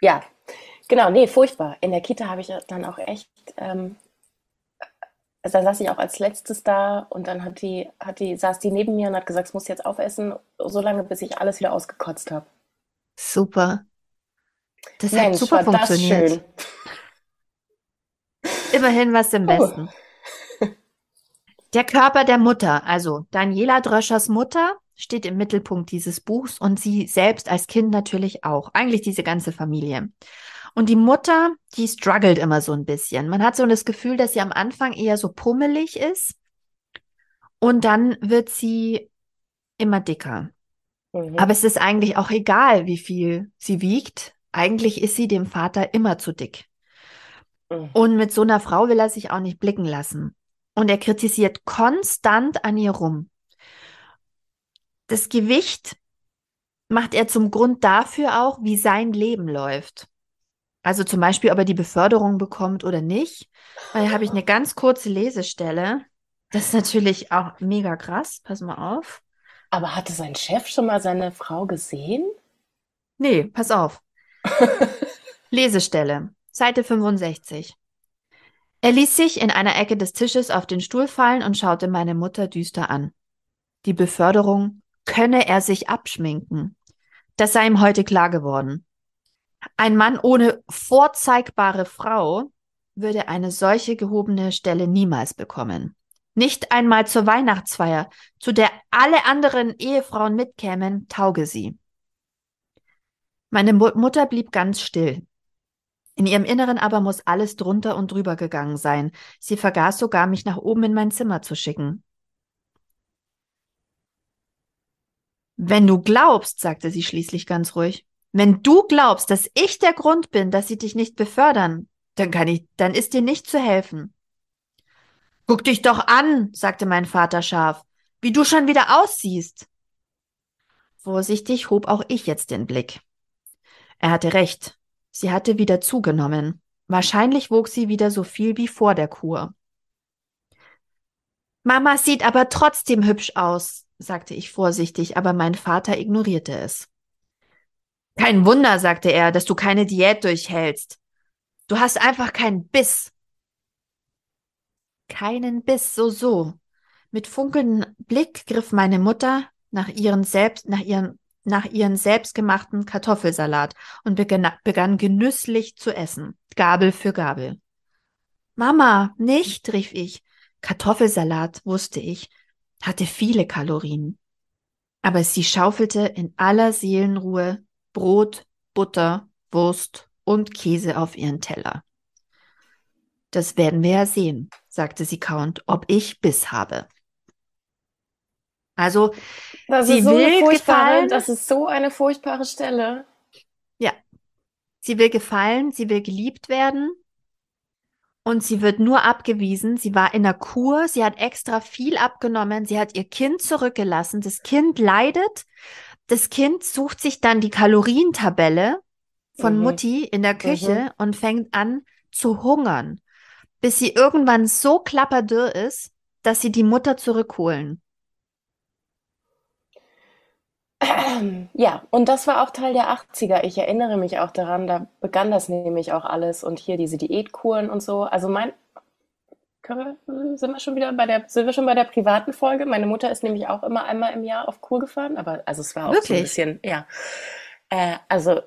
ja, genau, nee, furchtbar. In der Kita habe ich dann auch echt, ähm, also da saß ich auch als letztes da und dann hat die, hat die, saß die neben mir und hat gesagt, es muss jetzt aufessen, so lange, bis ich alles wieder ausgekotzt habe. Super. Das hat Mensch, super war das funktioniert. *laughs* Immerhin was im. Besten. *laughs* Der Körper der Mutter, also Daniela Dröschers Mutter, steht im Mittelpunkt dieses Buchs und sie selbst als Kind natürlich auch. Eigentlich diese ganze Familie. Und die Mutter, die struggelt immer so ein bisschen. Man hat so das Gefühl, dass sie am Anfang eher so pummelig ist und dann wird sie immer dicker. Mhm. Aber es ist eigentlich auch egal, wie viel sie wiegt. Eigentlich ist sie dem Vater immer zu dick. Mhm. Und mit so einer Frau will er sich auch nicht blicken lassen. Und er kritisiert konstant an ihr rum. Das Gewicht macht er zum Grund dafür auch, wie sein Leben läuft. Also zum Beispiel, ob er die Beförderung bekommt oder nicht. Da habe ich eine ganz kurze Lesestelle. Das ist natürlich auch mega krass. Pass mal auf. Aber hatte sein Chef schon mal seine Frau gesehen? Nee, pass auf. *laughs* Lesestelle, Seite 65. Er ließ sich in einer Ecke des Tisches auf den Stuhl fallen und schaute meine Mutter düster an. Die Beförderung könne er sich abschminken. Das sei ihm heute klar geworden. Ein Mann ohne vorzeigbare Frau würde eine solche gehobene Stelle niemals bekommen. Nicht einmal zur Weihnachtsfeier, zu der alle anderen Ehefrauen mitkämen, tauge sie. Meine Mu Mutter blieb ganz still. In ihrem Inneren aber muss alles drunter und drüber gegangen sein. Sie vergaß sogar, mich nach oben in mein Zimmer zu schicken. Wenn du glaubst, sagte sie schließlich ganz ruhig, wenn du glaubst, dass ich der Grund bin, dass sie dich nicht befördern, dann kann ich, dann ist dir nicht zu helfen. Guck dich doch an, sagte mein Vater scharf, wie du schon wieder aussiehst. Vorsichtig hob auch ich jetzt den Blick. Er hatte recht. Sie hatte wieder zugenommen. Wahrscheinlich wog sie wieder so viel wie vor der Kur. Mama sieht aber trotzdem hübsch aus, sagte ich vorsichtig, aber mein Vater ignorierte es. Kein Wunder, sagte er, dass du keine Diät durchhältst. Du hast einfach keinen Biss. Keinen Biss, so, so. Mit funkelndem Blick griff meine Mutter nach ihren selbst, nach ihren, nach ihren selbstgemachten Kartoffelsalat und begann, begann genüsslich zu essen, Gabel für Gabel. Mama, nicht, rief ich. Kartoffelsalat, wusste ich, hatte viele Kalorien. Aber sie schaufelte in aller Seelenruhe Brot, Butter, Wurst und Käse auf ihren Teller. Das werden wir ja sehen, sagte sie kauend, ob ich Biss habe. Also, das sie ist so will gefallen. das ist so eine furchtbare Stelle. Ja. Sie will gefallen, sie will geliebt werden. Und sie wird nur abgewiesen. Sie war in der Kur, sie hat extra viel abgenommen, sie hat ihr Kind zurückgelassen. Das Kind leidet. Das Kind sucht sich dann die Kalorientabelle von Mhm. Mutti in der Küche und fängt an zu hungern, bis sie irgendwann so klapperdürr ist, dass sie die Mutter zurückholen. *clears throat* Ja, und das war auch Teil der 80er. Ich erinnere mich auch daran, da begann das nämlich auch alles und hier diese Diätkuren und so. Also mein, sind wir schon wieder bei der, sind wir schon bei der privaten Folge? Meine Mutter ist nämlich auch immer einmal im Jahr auf Kur gefahren, aber also es war auch so ein Wirklich? bisschen, ja. Äh, also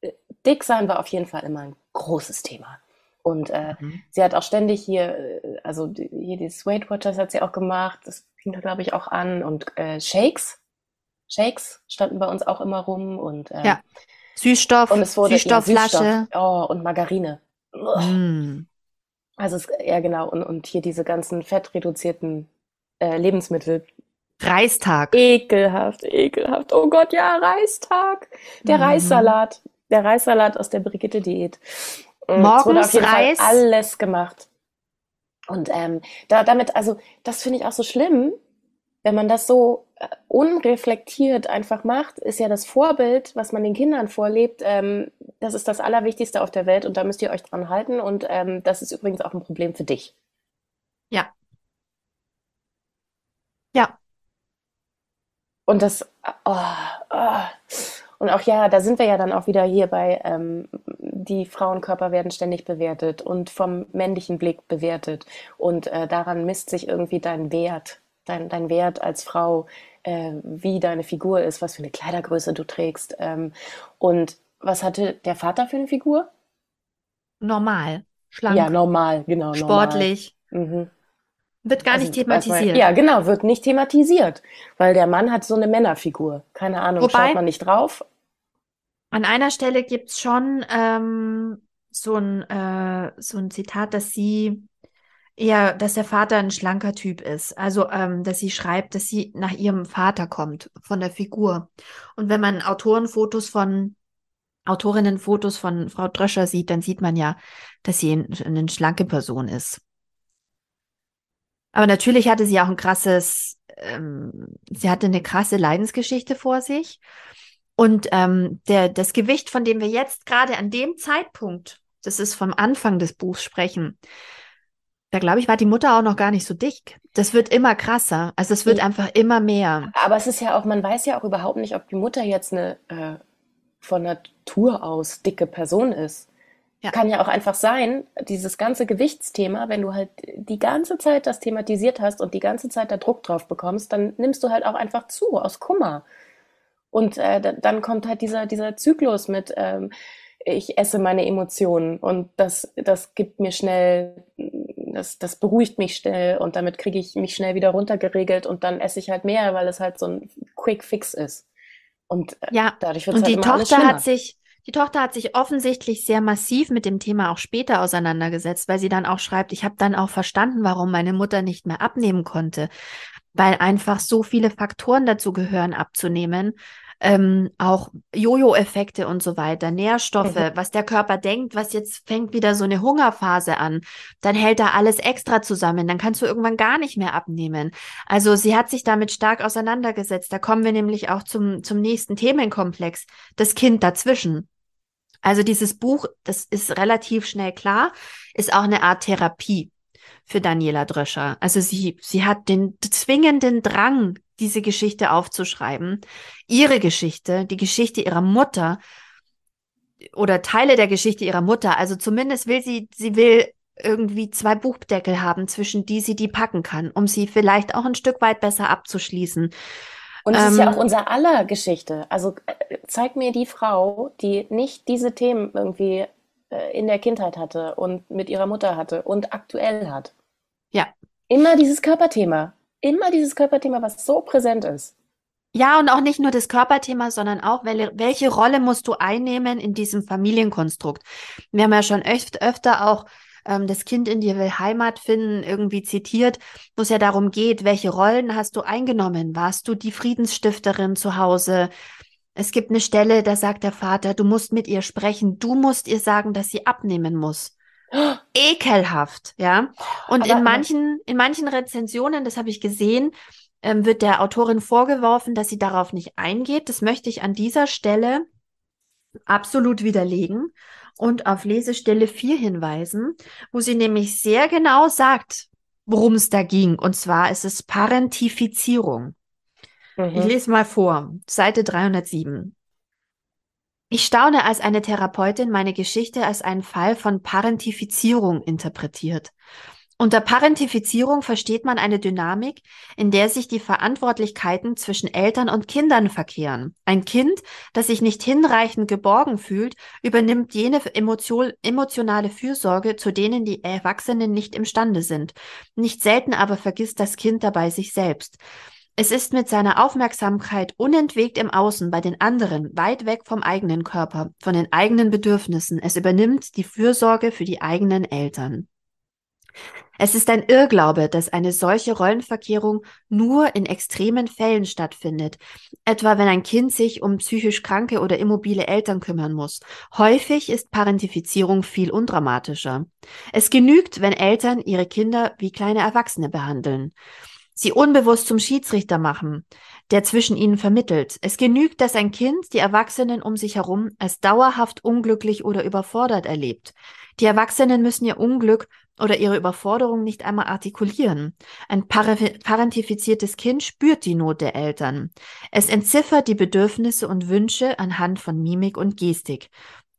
äh, dick sein war auf jeden Fall immer ein großes Thema. Und äh, Mhm. sie hat auch ständig hier, äh, also hier die Weight Watchers hat sie auch gemacht, das fing da glaube ich auch an und äh, Shakes. Shakes standen bei uns auch immer rum und, äh, Ja. Süßstoff, und es wurde ja, Süßstoffflasche. Süßstoff, oh, und Margarine. Mm. Also es, ja genau, und, und hier diese ganzen fettreduzierten äh, Lebensmittel. Reistag. Ekelhaft, ekelhaft. Oh Gott, ja, Reistag. Der Mhm. Reissalat. Der Reissalat aus der Brigitte-Diät. Wurde Morgens auf jeden Reis. Fall alles gemacht. Und ähm, da, damit, also das finde ich auch so schlimm, wenn man das so äh, unreflektiert einfach macht, ist ja das Vorbild, was man den Kindern vorlebt, ähm, das ist das Allerwichtigste auf der Welt und da müsst ihr euch dran halten und ähm, das ist übrigens auch ein Problem für dich. Ja. Ja. Und das, oh, oh. Und auch ja, da sind wir ja dann auch wieder hier bei, ähm, die Frauenkörper werden ständig bewertet und vom männlichen Blick bewertet. Und äh, daran misst sich irgendwie dein Wert, dein, dein Wert als Frau, äh, wie deine Figur ist, was für eine Kleidergröße du trägst. Ähm, und was hatte der Vater für eine Figur? Normal. Schlank. Ja, normal, genau, normal. sportlich. Mhm. Wird gar Also, nicht thematisiert. Ja, genau, wird nicht thematisiert, weil der Mann hat so eine Männerfigur. Keine Ahnung, Wobei- schaut man nicht drauf. An einer Stelle gibt's schon ähm, so ein, äh, so ein Zitat, dass sie eher, dass der Vater ein schlanker Typ ist. Also, ähm, dass sie schreibt, dass sie nach ihrem Vater kommt, von der Figur. Und wenn man Autorenfotos von, Autorinnenfotos von Frau Dröscher sieht, dann sieht man ja, dass sie ein, eine schlanke Person ist. Aber natürlich hatte sie auch ein krasses, ähm, sie hatte eine krasse Leidensgeschichte vor sich. Und ähm, der, das Gewicht, von dem wir jetzt gerade an dem Zeitpunkt, das ist vom Anfang des Buchs sprechen, da glaube ich, war die Mutter auch noch gar nicht so dick. Das wird immer krasser. Also es wird Ja. einfach immer mehr. Aber es ist ja auch, man weiß ja auch überhaupt nicht, ob die Mutter jetzt eine äh, von Natur aus dicke Person ist. Ja. Kann ja auch einfach sein, dieses ganze Gewichtsthema, wenn du halt die ganze Zeit das thematisiert hast und die ganze Zeit da Druck drauf bekommst, dann nimmst du halt auch einfach zu aus Kummer. Und äh, da- dann kommt halt dieser, dieser Zyklus mit, ähm, ich esse meine Emotionen und das, das gibt mir schnell, das, das beruhigt mich schnell und damit kriege ich mich schnell wieder runtergeregelt und dann esse ich halt mehr, weil es halt so ein Quick Fix ist. Und äh, Ja. dadurch wird es Und halt die immer Tochter hat sich, die Tochter hat sich offensichtlich sehr massiv mit dem Thema auch später auseinandergesetzt, weil sie dann auch schreibt, ich habe dann auch verstanden, warum meine Mutter nicht mehr abnehmen konnte, weil einfach so viele Faktoren dazu gehören, abzunehmen. Ähm, auch Jojo-Effekte und so weiter, Nährstoffe, Mhm. was der Körper denkt, was jetzt fängt wieder so eine Hungerphase an, dann hält da alles extra zusammen, dann kannst du irgendwann gar nicht mehr abnehmen. Also sie hat sich damit stark auseinandergesetzt. Da kommen wir nämlich auch zum, zum nächsten Themenkomplex, das Kind dazwischen. Also dieses Buch, das ist relativ schnell klar, ist auch eine Art Therapie für Daniela Dröscher. Also sie, sie hat den zwingenden Drang, diese Geschichte aufzuschreiben. Ihre Geschichte, die Geschichte ihrer Mutter oder Teile der Geschichte ihrer Mutter. Also zumindest will sie, sie will irgendwie zwei Buchdeckel haben, zwischen die sie die packen kann, um sie vielleicht auch ein Stück weit besser abzuschließen. Und es ähm, ist ja ähm, auch unser aller Geschichte. Also äh, zeig mir die Frau, die nicht diese Themen irgendwie äh, in der Kindheit hatte und mit ihrer Mutter hatte und aktuell hat. Ja. Immer dieses Körperthema. Immer dieses Körperthema, was so präsent ist. Ja, und auch nicht nur das Körperthema, sondern auch, welche, welche Rolle musst du einnehmen in diesem Familienkonstrukt? Wir haben ja schon öf öfter auch ähm, das Kind in dir will Heimat finden, irgendwie zitiert, wo es ja darum geht, welche Rollen hast du eingenommen? Warst du die Friedensstifterin zu Hause? Es gibt eine Stelle, da sagt der Vater, du musst mit ihr sprechen, du musst ihr sagen, dass sie abnehmen muss. Ekelhaft, ja. Und Aber, in manchen, in manchen Rezensionen, das habe ich gesehen, ähm, wird der Autorin vorgeworfen, dass sie darauf nicht eingeht. Das möchte ich an dieser Stelle absolut widerlegen und auf Lesestelle 4 hinweisen, wo sie nämlich sehr genau sagt, worum es da ging. Und zwar ist es Parentifizierung. Mhm. Ich lese mal vor, Seite 307. Ich staune, als eine Therapeutin meine Geschichte als einen Fall von Parentifizierung interpretiert. Unter Parentifizierung versteht man eine Dynamik, in der sich die Verantwortlichkeiten zwischen Eltern und Kindern verkehren. Ein Kind, das sich nicht hinreichend geborgen fühlt, übernimmt jene Emotion, emotionale Fürsorge, zu denen die Erwachsenen nicht imstande sind. Nicht selten aber vergisst das Kind dabei sich selbst. Es ist mit seiner Aufmerksamkeit unentwegt im Außen bei den anderen, weit weg vom eigenen Körper, von den eigenen Bedürfnissen. Es übernimmt die Fürsorge für die eigenen Eltern. Es ist ein Irrglaube, dass eine solche Rollenverkehrung nur in extremen Fällen stattfindet, etwa wenn ein Kind sich um psychisch kranke oder immobile Eltern kümmern muss. Häufig ist Parentifizierung viel undramatischer. Es genügt, wenn Eltern ihre Kinder wie kleine Erwachsene behandeln, sie unbewusst zum Schiedsrichter machen, der zwischen ihnen vermittelt. Es genügt, dass ein Kind die Erwachsenen um sich herum als dauerhaft unglücklich oder überfordert erlebt. Die Erwachsenen müssen ihr Unglück oder ihre Überforderung nicht einmal artikulieren. Ein parentifiziertes Kind spürt die Not der Eltern. Es entziffert die Bedürfnisse und Wünsche anhand von Mimik und Gestik.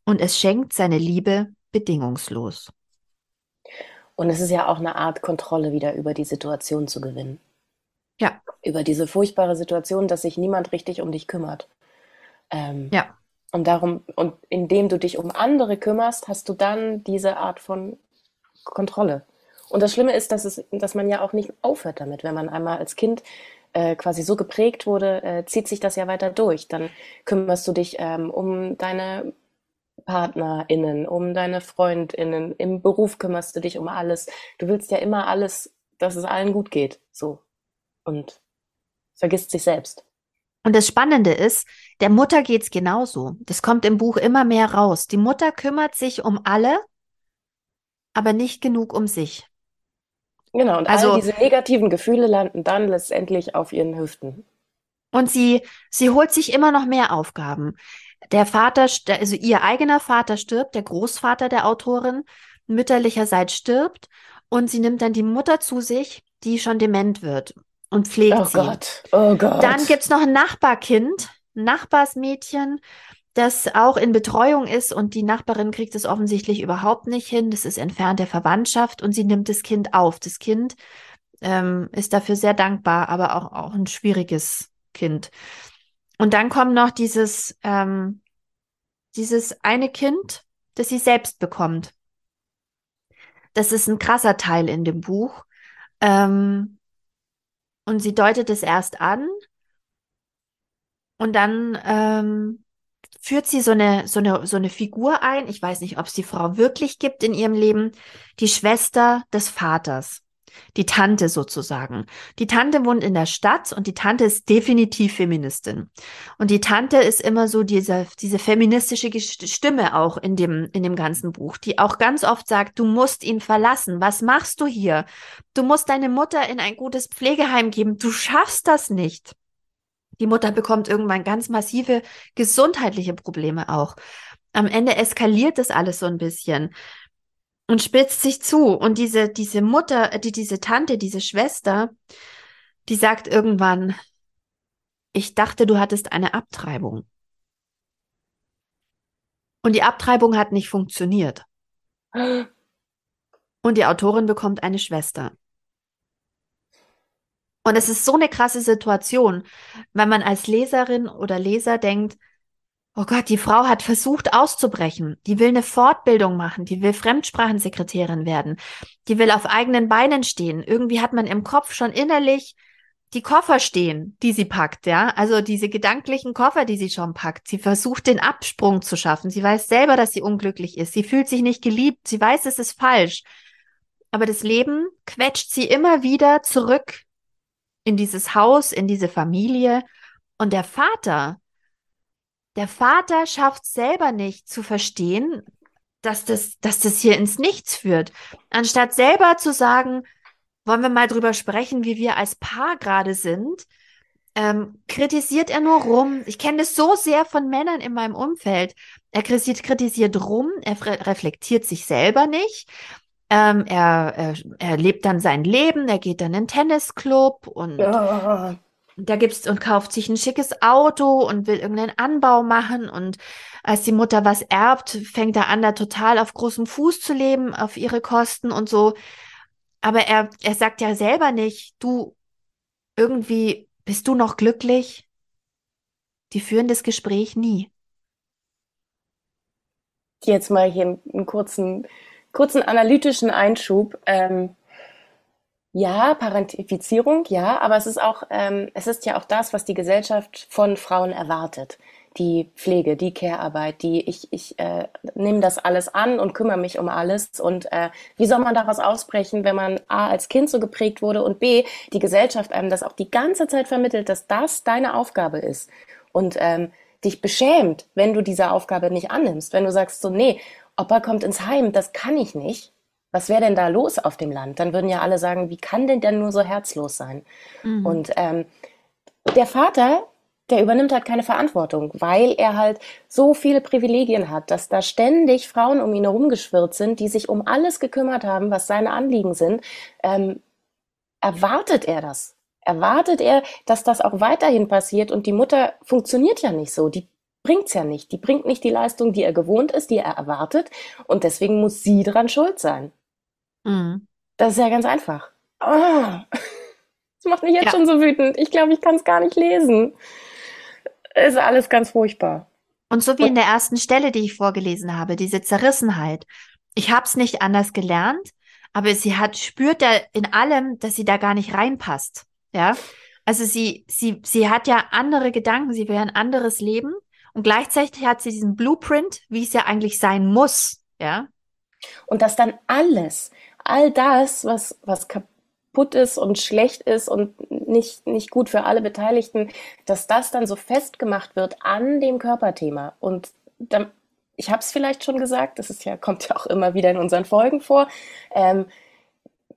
Und es schenkt seine Liebe bedingungslos. Und es ist ja auch eine Art Kontrolle wieder über die Situation zu gewinnen. Ja. Über diese furchtbare Situation, dass sich niemand richtig um dich kümmert. Ähm, ja. Und darum, und indem du dich um andere kümmerst, hast du dann diese Art von Kontrolle. Und das Schlimme ist, dass, es, dass man ja auch nicht aufhört damit. Wenn man einmal als Kind äh, quasi so geprägt wurde, äh, zieht sich das ja weiter durch. Dann kümmerst du dich ähm, um deine PartnerInnen, um deine FreundInnen, im Beruf kümmerst du dich um alles. Du willst ja immer alles, dass es allen gut geht. So. Und vergisst sich selbst. Und das Spannende ist, der Mutter geht's genauso. Das kommt im Buch immer mehr raus. Die Mutter kümmert sich um alle aber nicht genug um sich. Genau, und also, all diese negativen Gefühle landen dann letztendlich auf ihren Hüften. Und sie, sie holt sich immer noch mehr Aufgaben. Der Vater, also ihr eigener Vater stirbt, der Großvater der Autorin mütterlicherseits stirbt und sie nimmt dann die Mutter zu sich, die schon dement wird und pflegt oh sie. Gott, oh Gott. Dann gibt's noch ein Nachbarkind, Nachbarsmädchen, das auch in Betreuung ist und die Nachbarin kriegt es offensichtlich überhaupt nicht hin. Das ist entfernt der Verwandtschaft und sie nimmt das Kind auf. Das Kind ähm, ist dafür sehr dankbar, aber auch, auch ein schwieriges Kind. Und dann kommt noch dieses, ähm, dieses eine Kind, das sie selbst bekommt. Das ist ein krasser Teil in dem Buch. Ähm, und sie deutet es erst an. Und dann ähm, führt sie so eine, so eine, so eine Figur ein. Ich weiß nicht, ob es die Frau wirklich gibt in ihrem Leben. Die Schwester des Vaters. Die Tante sozusagen. Die Tante wohnt in der Stadt und die Tante ist definitiv Feministin. Und die Tante ist immer so diese, diese feministische Stimme auch in dem, in dem ganzen Buch, die auch ganz oft sagt, du musst ihn verlassen. Was machst du hier? Du musst deine Mutter in ein gutes Pflegeheim geben. Du schaffst das nicht. Die Mutter bekommt irgendwann ganz massive gesundheitliche Probleme auch. Am Ende eskaliert das alles so ein bisschen und spitzt sich zu. Und diese, diese Mutter, die, diese Tante, diese Schwester, die sagt irgendwann, ich dachte, du hattest eine Abtreibung. Und die Abtreibung hat nicht funktioniert. und die Autorin bekommt eine Schwester. Und es ist so eine krasse Situation, wenn man als Leserin oder Leser denkt, oh Gott, die Frau hat versucht auszubrechen, die will eine Fortbildung machen, die will Fremdsprachensekretärin werden, die will auf eigenen Beinen stehen. Irgendwie hat man im Kopf schon innerlich die Koffer stehen, die sie packt, ja. Also diese gedanklichen Koffer, die sie schon packt. Sie versucht den Absprung zu schaffen. Sie weiß selber, dass sie unglücklich ist. Sie fühlt sich nicht geliebt. Sie weiß, es ist falsch. Aber das Leben quetscht sie immer wieder zurück in dieses Haus, in diese Familie. Und der Vater, der Vater schafft selber nicht zu verstehen, dass das, dass das hier ins Nichts führt. Anstatt selber zu sagen, wollen wir mal drüber sprechen, wie wir als Paar gerade sind, ähm, kritisiert er nur rum. Ich kenne das so sehr von Männern in meinem Umfeld. Er kritisiert, kritisiert rum, er reflektiert sich selber nicht. Ähm, er, er, er lebt dann sein Leben, er geht dann in den Tennisclub und ja. Da gibt's und kauft sich ein schickes Auto und will irgendeinen Anbau machen. Und als die Mutter was erbt, fängt er an, da total auf großem Fuß zu leben, auf ihre Kosten und so. Aber er, er sagt ja selber nicht, du, irgendwie bist du noch glücklich? Die führen das Gespräch nie. Jetzt mal hier einen kurzen kurzen analytischen Einschub. Ähm, ja, Parentifizierung, ja, aber es ist auch, ähm, es ist ja auch das, was die Gesellschaft von Frauen erwartet. Die Pflege, die Care-Arbeit, die ich, ich äh, nehme das alles an und kümmere mich um alles. Und äh, wie soll man daraus ausbrechen, wenn man A als Kind so geprägt wurde und B, die Gesellschaft einem das auch die ganze Zeit vermittelt, dass das deine Aufgabe ist. Und ähm, dich beschämt, wenn du diese Aufgabe nicht annimmst, wenn du sagst so, nee, Opa kommt ins Heim, das kann ich nicht. Was wäre denn da los auf dem Land? Dann würden ja alle sagen, wie kann denn denn nur so herzlos sein? Mhm. Und ähm, der Vater, der übernimmt halt keine Verantwortung, weil er halt so viele Privilegien hat, dass da ständig Frauen um ihn herumgeschwirrt sind, die sich um alles gekümmert haben, was seine Anliegen sind. Ähm, erwartet er das? Erwartet er, dass das auch weiterhin passiert? Und die Mutter funktioniert ja nicht so. Die bringt's ja nicht. Die bringt nicht die Leistung, die er gewohnt ist, die er erwartet. Und deswegen muss sie dran schuld sein. Mhm. Das ist ja ganz einfach. Oh, das macht mich jetzt ja. schon so wütend. Ich glaube, ich kann es gar nicht lesen. Ist alles ganz furchtbar. Und so wie in der ersten Stelle, die ich vorgelesen habe, diese Zerrissenheit. Ich habe es nicht anders gelernt, aber sie hat spürt da in allem, dass sie da gar nicht reinpasst. Ja, also sie sie sie hat ja andere Gedanken, sie will ein anderes Leben und gleichzeitig hat sie diesen Blueprint, wie es ja eigentlich sein muss, ja. Und dass dann alles, all das, was, was kaputt ist und schlecht ist und nicht, nicht gut für alle Beteiligten, dass das dann so festgemacht wird an dem Körperthema. Und dann, ich habe es vielleicht schon gesagt, das ist ja, kommt ja auch immer wieder in unseren Folgen vor. Ähm,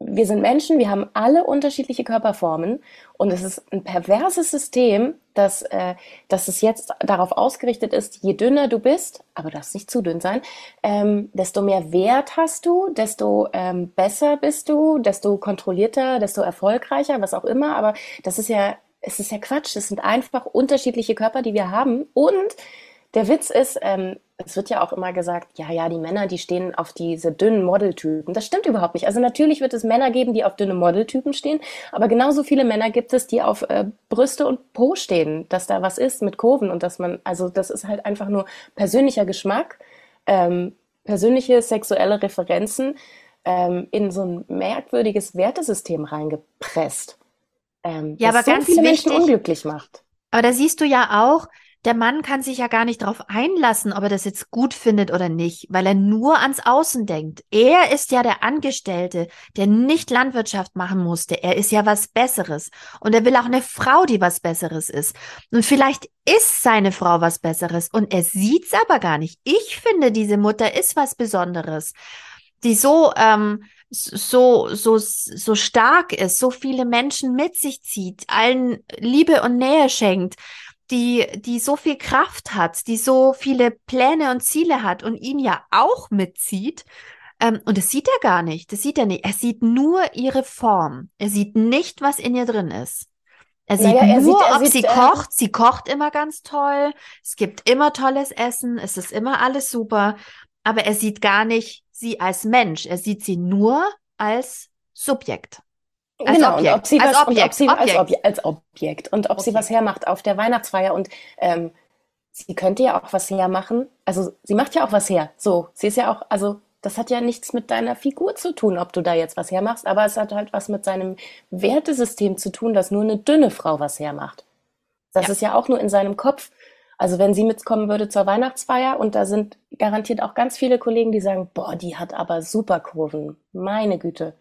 wir sind Menschen, wir haben alle unterschiedliche Körperformen und es ist ein perverses System, dass, äh, dass es jetzt darauf ausgerichtet ist, je dünner du bist, aber darfst nicht zu dünn sein, ähm, desto mehr Wert hast du, desto ähm, besser bist du, desto kontrollierter, desto erfolgreicher, was auch immer. Aber das ist ja, es ist ja Quatsch. Es sind einfach unterschiedliche Körper, die wir haben und der Witz ist, ähm, es wird ja auch immer gesagt, ja, ja, die Männer, die stehen auf diese dünnen Modeltypen. Das stimmt überhaupt nicht. Also natürlich wird es Männer geben, die auf dünne Modeltypen stehen, aber genauso viele Männer gibt es, die auf äh, Brüste und Po stehen, dass da was ist mit Kurven und dass man, also das ist halt einfach nur persönlicher Geschmack, ähm, persönliche sexuelle Referenzen ähm, in so ein merkwürdiges Wertesystem reingepresst. Ähm, ja, aber so ganz viele wichtig, Menschen unglücklich macht. Aber da siehst du ja auch, der Mann kann sich ja gar nicht darauf einlassen, ob er das jetzt gut findet oder nicht, weil er nur ans Außen denkt. Er ist ja der Angestellte, der nicht Landwirtschaft machen musste. Er ist ja was Besseres. Und er will auch eine Frau, die was Besseres ist. Und vielleicht ist seine Frau was Besseres und er sieht's aber gar nicht. Ich finde, diese Mutter ist was Besonderes, die so, ähm, so, so, so stark ist, so viele Menschen mit sich zieht, allen Liebe und Nähe schenkt die, die so viel Kraft hat, die so viele Pläne und Ziele hat und ihn ja auch mitzieht. Ähm, und das sieht er gar nicht. Das sieht er nicht. Er sieht nur ihre Form. Er sieht nicht, was in ihr drin ist. Er sieht naja, er nur, sieht, ob sieht, sie äh, kocht. Sie kocht immer ganz toll. Es gibt immer tolles Essen. Es ist immer alles super. aber er sieht gar nicht sie als Mensch. Er sieht sie nur als Subjekt. Als genau, Objekt. Und ob sie als was, Objekt. ob sie Objekt. Als, Obje als Objekt. Und ob okay. sie was hermacht auf der Weihnachtsfeier. Und ähm, sie könnte ja auch was hermachen. Also sie macht ja auch was her. So, sie ist ja auch, also das hat ja nichts mit deiner Figur zu tun, ob du da jetzt was hermachst, aber es hat halt was mit seinem Wertesystem zu tun, dass nur eine dünne Frau was hermacht. Das ja. ist ja auch nur in seinem Kopf. Also wenn sie mitkommen würde zur Weihnachtsfeier und da sind garantiert auch ganz viele Kollegen, die sagen, boah, die hat aber super Kurven. Meine Güte.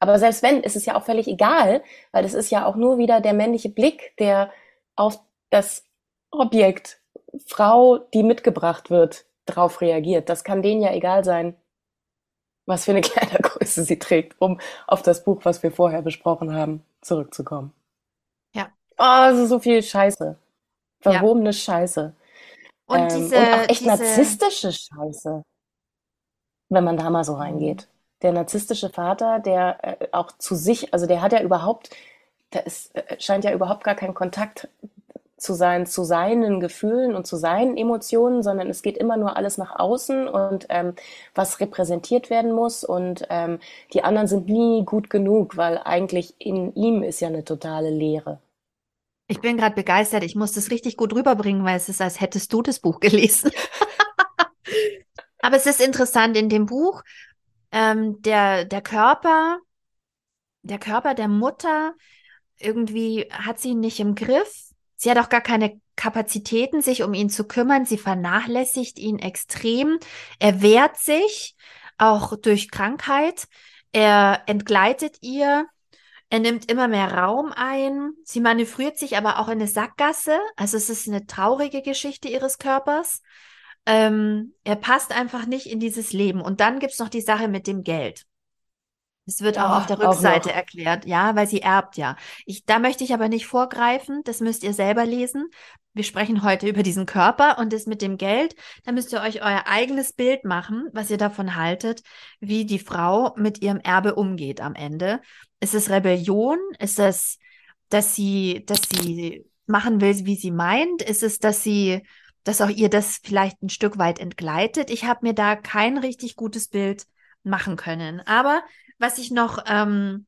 Aber selbst wenn, ist es ja auch völlig egal, weil es ist ja auch nur wieder der männliche Blick, der auf das Objekt Frau, die mitgebracht wird, drauf reagiert. Das kann denen ja egal sein was für eine *laughs* Kleidergröße sie trägt, um auf das Buch, was wir vorher besprochen haben, zurückzukommen. Ja. Oh, also so viel Scheiße. Verhobene ja. Scheiße. Und, ähm, diese, und auch echt diese... narzisstische Scheiße. Wenn man da mal so reingeht. Der narzisstische Vater, der äh, auch zu sich, also der hat ja überhaupt, da ist, äh, scheint ja überhaupt gar kein Kontakt zu sein, zu seinen Gefühlen und zu seinen Emotionen, sondern es geht immer nur alles nach außen und ähm, was repräsentiert werden muss und ähm, die anderen sind nie gut genug, weil eigentlich in ihm ist ja eine totale Leere. Ich bin gerade begeistert. Ich muss das richtig gut rüberbringen, weil es ist, als hättest du das Buch gelesen. *laughs* Aber es ist interessant in dem Buch, ähm, der, der Körper, der Körper der Mutter, irgendwie hat sie nicht im Griff Sie hat auch gar keine Kapazitäten, sich um ihn zu kümmern. Sie vernachlässigt ihn extrem. Er wehrt sich, auch durch Krankheit. Er entgleitet ihr. Er nimmt immer mehr Raum ein. Sie manövriert sich aber auch in eine Sackgasse. Also es ist eine traurige Geschichte ihres Körpers. Ähm, er passt einfach nicht in dieses Leben. Und dann gibt's noch die Sache mit dem Geld. Es wird auch auf der Rückseite erklärt, ja, weil sie erbt ja. Ich, da möchte ich aber nicht vorgreifen, das müsst ihr selber lesen. Wir sprechen heute über diesen Körper und das mit dem Geld. Da müsst ihr euch euer eigenes Bild machen, was ihr davon haltet, wie die Frau mit ihrem Erbe umgeht am Ende. Ist es Rebellion? Ist es, dass sie, dass sie machen will, wie sie meint? Ist es, dass sie, dass auch ihr das vielleicht ein Stück weit entgleitet? Ich habe mir da kein richtig gutes Bild machen können. Aber was ich noch ähm,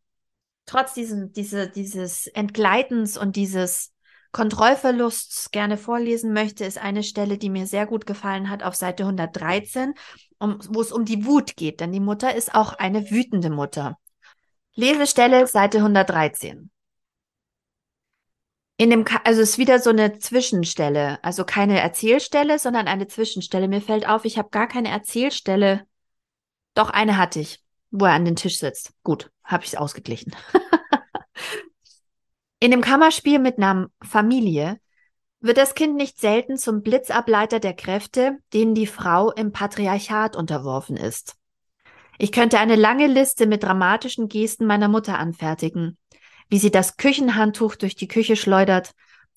trotz diesem, diese, dieses Entgleitens und dieses Kontrollverlusts gerne vorlesen möchte, ist eine Stelle, die mir sehr gut gefallen hat, auf Seite 113, um, wo es um die Wut geht, denn die Mutter ist auch eine wütende Mutter. Lesestelle Seite 113. In dem, Ka also es ist wieder so eine Zwischenstelle, also keine Erzählstelle, sondern eine Zwischenstelle. Mir fällt auf, ich habe gar keine Erzählstelle. Doch eine hatte ich wo er an den Tisch sitzt. Gut, habe ich es ausgeglichen. *laughs* In dem Kammerspiel mit Namen Familie wird das Kind nicht selten zum Blitzableiter der Kräfte, denen die Frau im Patriarchat unterworfen ist. Ich könnte eine lange Liste mit dramatischen Gesten meiner Mutter anfertigen, wie sie das Küchenhandtuch durch die Küche schleudert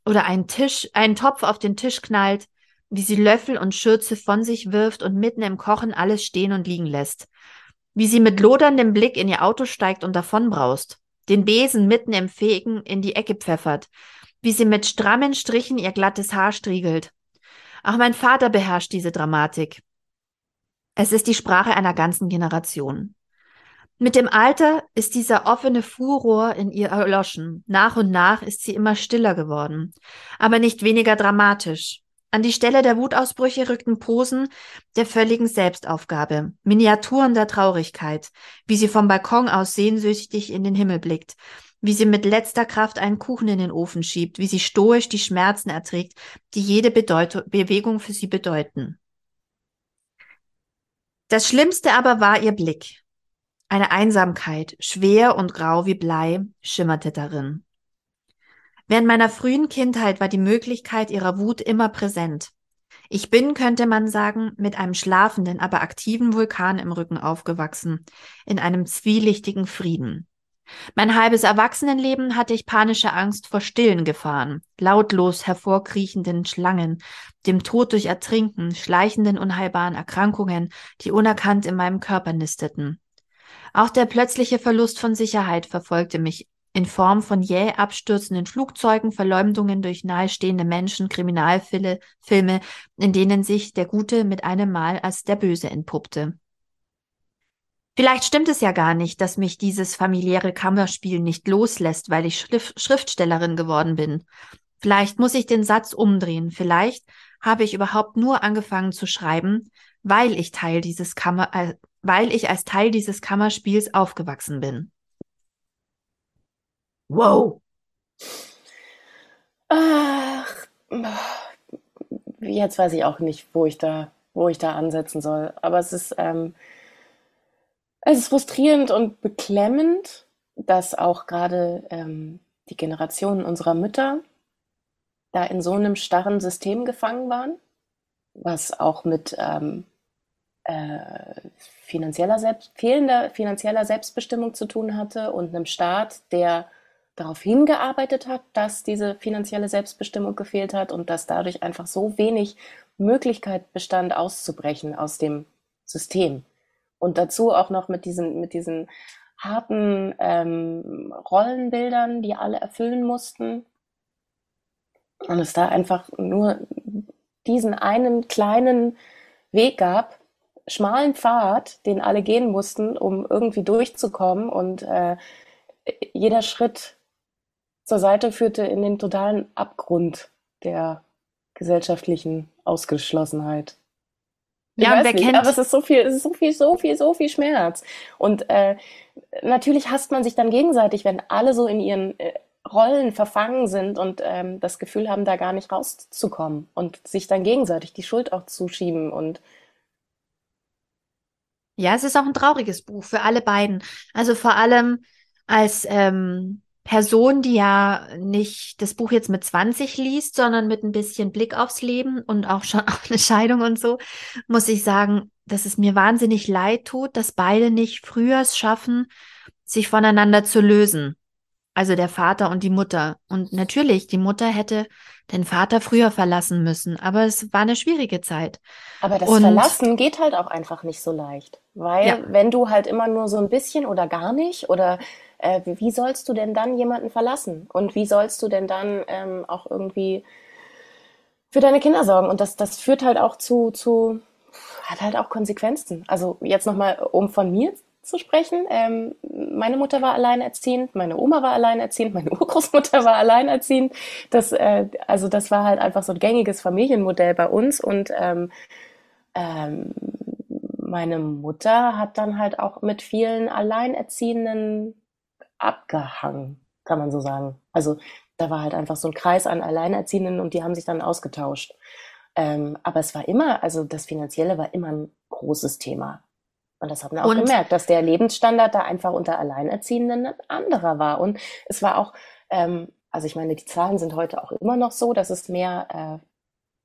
oder einen Tisch, einen Topf auf den Tisch knallt, wie sie Löffel und Schürze von sich wirft und mitten im Kochen alles stehen und liegen lässt, wie sie mit loderndem Blick in ihr Auto steigt und davonbraust, den Besen mitten im Fegen in die Ecke pfeffert, wie sie mit strammen Strichen ihr glattes Haar striegelt. Auch mein Vater beherrscht diese Dramatik. Es ist die Sprache einer ganzen Generation. Mit dem Alter ist dieser offene Furor in ihr erloschen. Nach und nach ist sie immer stiller geworden, aber nicht weniger dramatisch. An die Stelle der Wutausbrüche rückten Posen der völligen Selbstaufgabe, Miniaturen der Traurigkeit, wie sie vom Balkon aus sehnsüchtig in den Himmel blickt, wie sie mit letzter Kraft einen Kuchen in den Ofen schiebt, wie sie stoisch die Schmerzen erträgt, die jede Bedeut Bewegung für sie bedeuten. Das Schlimmste aber war ihr Blick. Eine Einsamkeit, schwer und grau wie Blei, schimmerte darin. Während meiner frühen Kindheit war die Möglichkeit ihrer Wut immer präsent. Ich bin, könnte man sagen, mit einem schlafenden, aber aktiven Vulkan im Rücken aufgewachsen, in einem zwielichtigen Frieden. Mein halbes Erwachsenenleben hatte ich panische Angst vor stillen Gefahren, lautlos hervorkriechenden Schlangen, dem Tod durch Ertrinken, schleichenden unheilbaren Erkrankungen, die unerkannt in meinem Körper nisteten. Auch der plötzliche Verlust von Sicherheit verfolgte mich in Form von jäh abstürzenden Flugzeugen, Verleumdungen durch nahestehende Menschen, Kriminalfilme, Filme, in denen sich der Gute mit einem Mal als der Böse entpuppte. Vielleicht stimmt es ja gar nicht, dass mich dieses familiäre Kammerspiel nicht loslässt, weil ich Schrif Schriftstellerin geworden bin. Vielleicht muss ich den Satz umdrehen. Vielleicht habe ich überhaupt nur angefangen zu schreiben, weil ich Teil dieses Kammer, äh, weil ich als Teil dieses Kammerspiels aufgewachsen bin. Wow. Ach, jetzt weiß ich auch nicht, wo ich da, wo ich da ansetzen soll. Aber es ist, ähm, es ist frustrierend und beklemmend, dass auch gerade ähm, die Generationen unserer Mütter da in so einem starren System gefangen waren, was auch mit ähm, äh, finanzieller Selbst fehlender finanzieller Selbstbestimmung zu tun hatte und einem Staat, der darauf hingearbeitet hat, dass diese finanzielle Selbstbestimmung gefehlt hat und dass dadurch einfach so wenig Möglichkeit bestand, auszubrechen aus dem System. Und dazu auch noch mit diesen, mit diesen harten ähm, Rollenbildern, die alle erfüllen mussten. Und es da einfach nur diesen einen kleinen Weg gab, schmalen Pfad, den alle gehen mussten, um irgendwie durchzukommen. Und äh, jeder Schritt zur Seite führte in den totalen Abgrund der gesellschaftlichen Ausgeschlossenheit. Ich ja, wer nicht, kennt. Aber es ist so viel, es ist so viel, so viel, so viel Schmerz. Und äh, natürlich hasst man sich dann gegenseitig, wenn alle so in ihren äh, Rollen verfangen sind und ähm, das Gefühl haben, da gar nicht rauszukommen und sich dann gegenseitig die Schuld auch zuschieben und ja, es ist auch ein trauriges Buch für alle beiden. Also vor allem als ähm, Person, die ja nicht das Buch jetzt mit 20 liest, sondern mit ein bisschen Blick aufs Leben und auch schon *laughs* auf eine Scheidung und so, muss ich sagen, dass es mir wahnsinnig leid tut, dass beide nicht früher es schaffen, sich voneinander zu lösen. Also der Vater und die Mutter. Und natürlich, die Mutter hätte den Vater früher verlassen müssen, aber es war eine schwierige Zeit. Aber das und, Verlassen geht halt auch einfach nicht so leicht, weil ja. wenn du halt immer nur so ein bisschen oder gar nicht oder äh, wie sollst du denn dann jemanden verlassen? Und wie sollst du denn dann ähm, auch irgendwie für deine Kinder sorgen? Und das, das führt halt auch zu, zu, hat halt auch Konsequenzen. Also jetzt nochmal, um von mir zu sprechen. Ähm, meine Mutter war alleinerziehend, meine Oma war alleinerziehend, meine *laughs* Urgroßmutter war alleinerziehend. Das, äh, also das war halt einfach so ein gängiges Familienmodell bei uns und ähm, ähm, meine Mutter hat dann halt auch mit vielen Alleinerziehenden abgehangen, kann man so sagen. Also da war halt einfach so ein Kreis an Alleinerziehenden und die haben sich dann ausgetauscht. Ähm, aber es war immer, also das Finanzielle war immer ein großes Thema. Und das hat man auch und? gemerkt, dass der Lebensstandard da einfach unter Alleinerziehenden ein anderer war. Und es war auch, ähm, also ich meine, die Zahlen sind heute auch immer noch so, dass es mehr äh,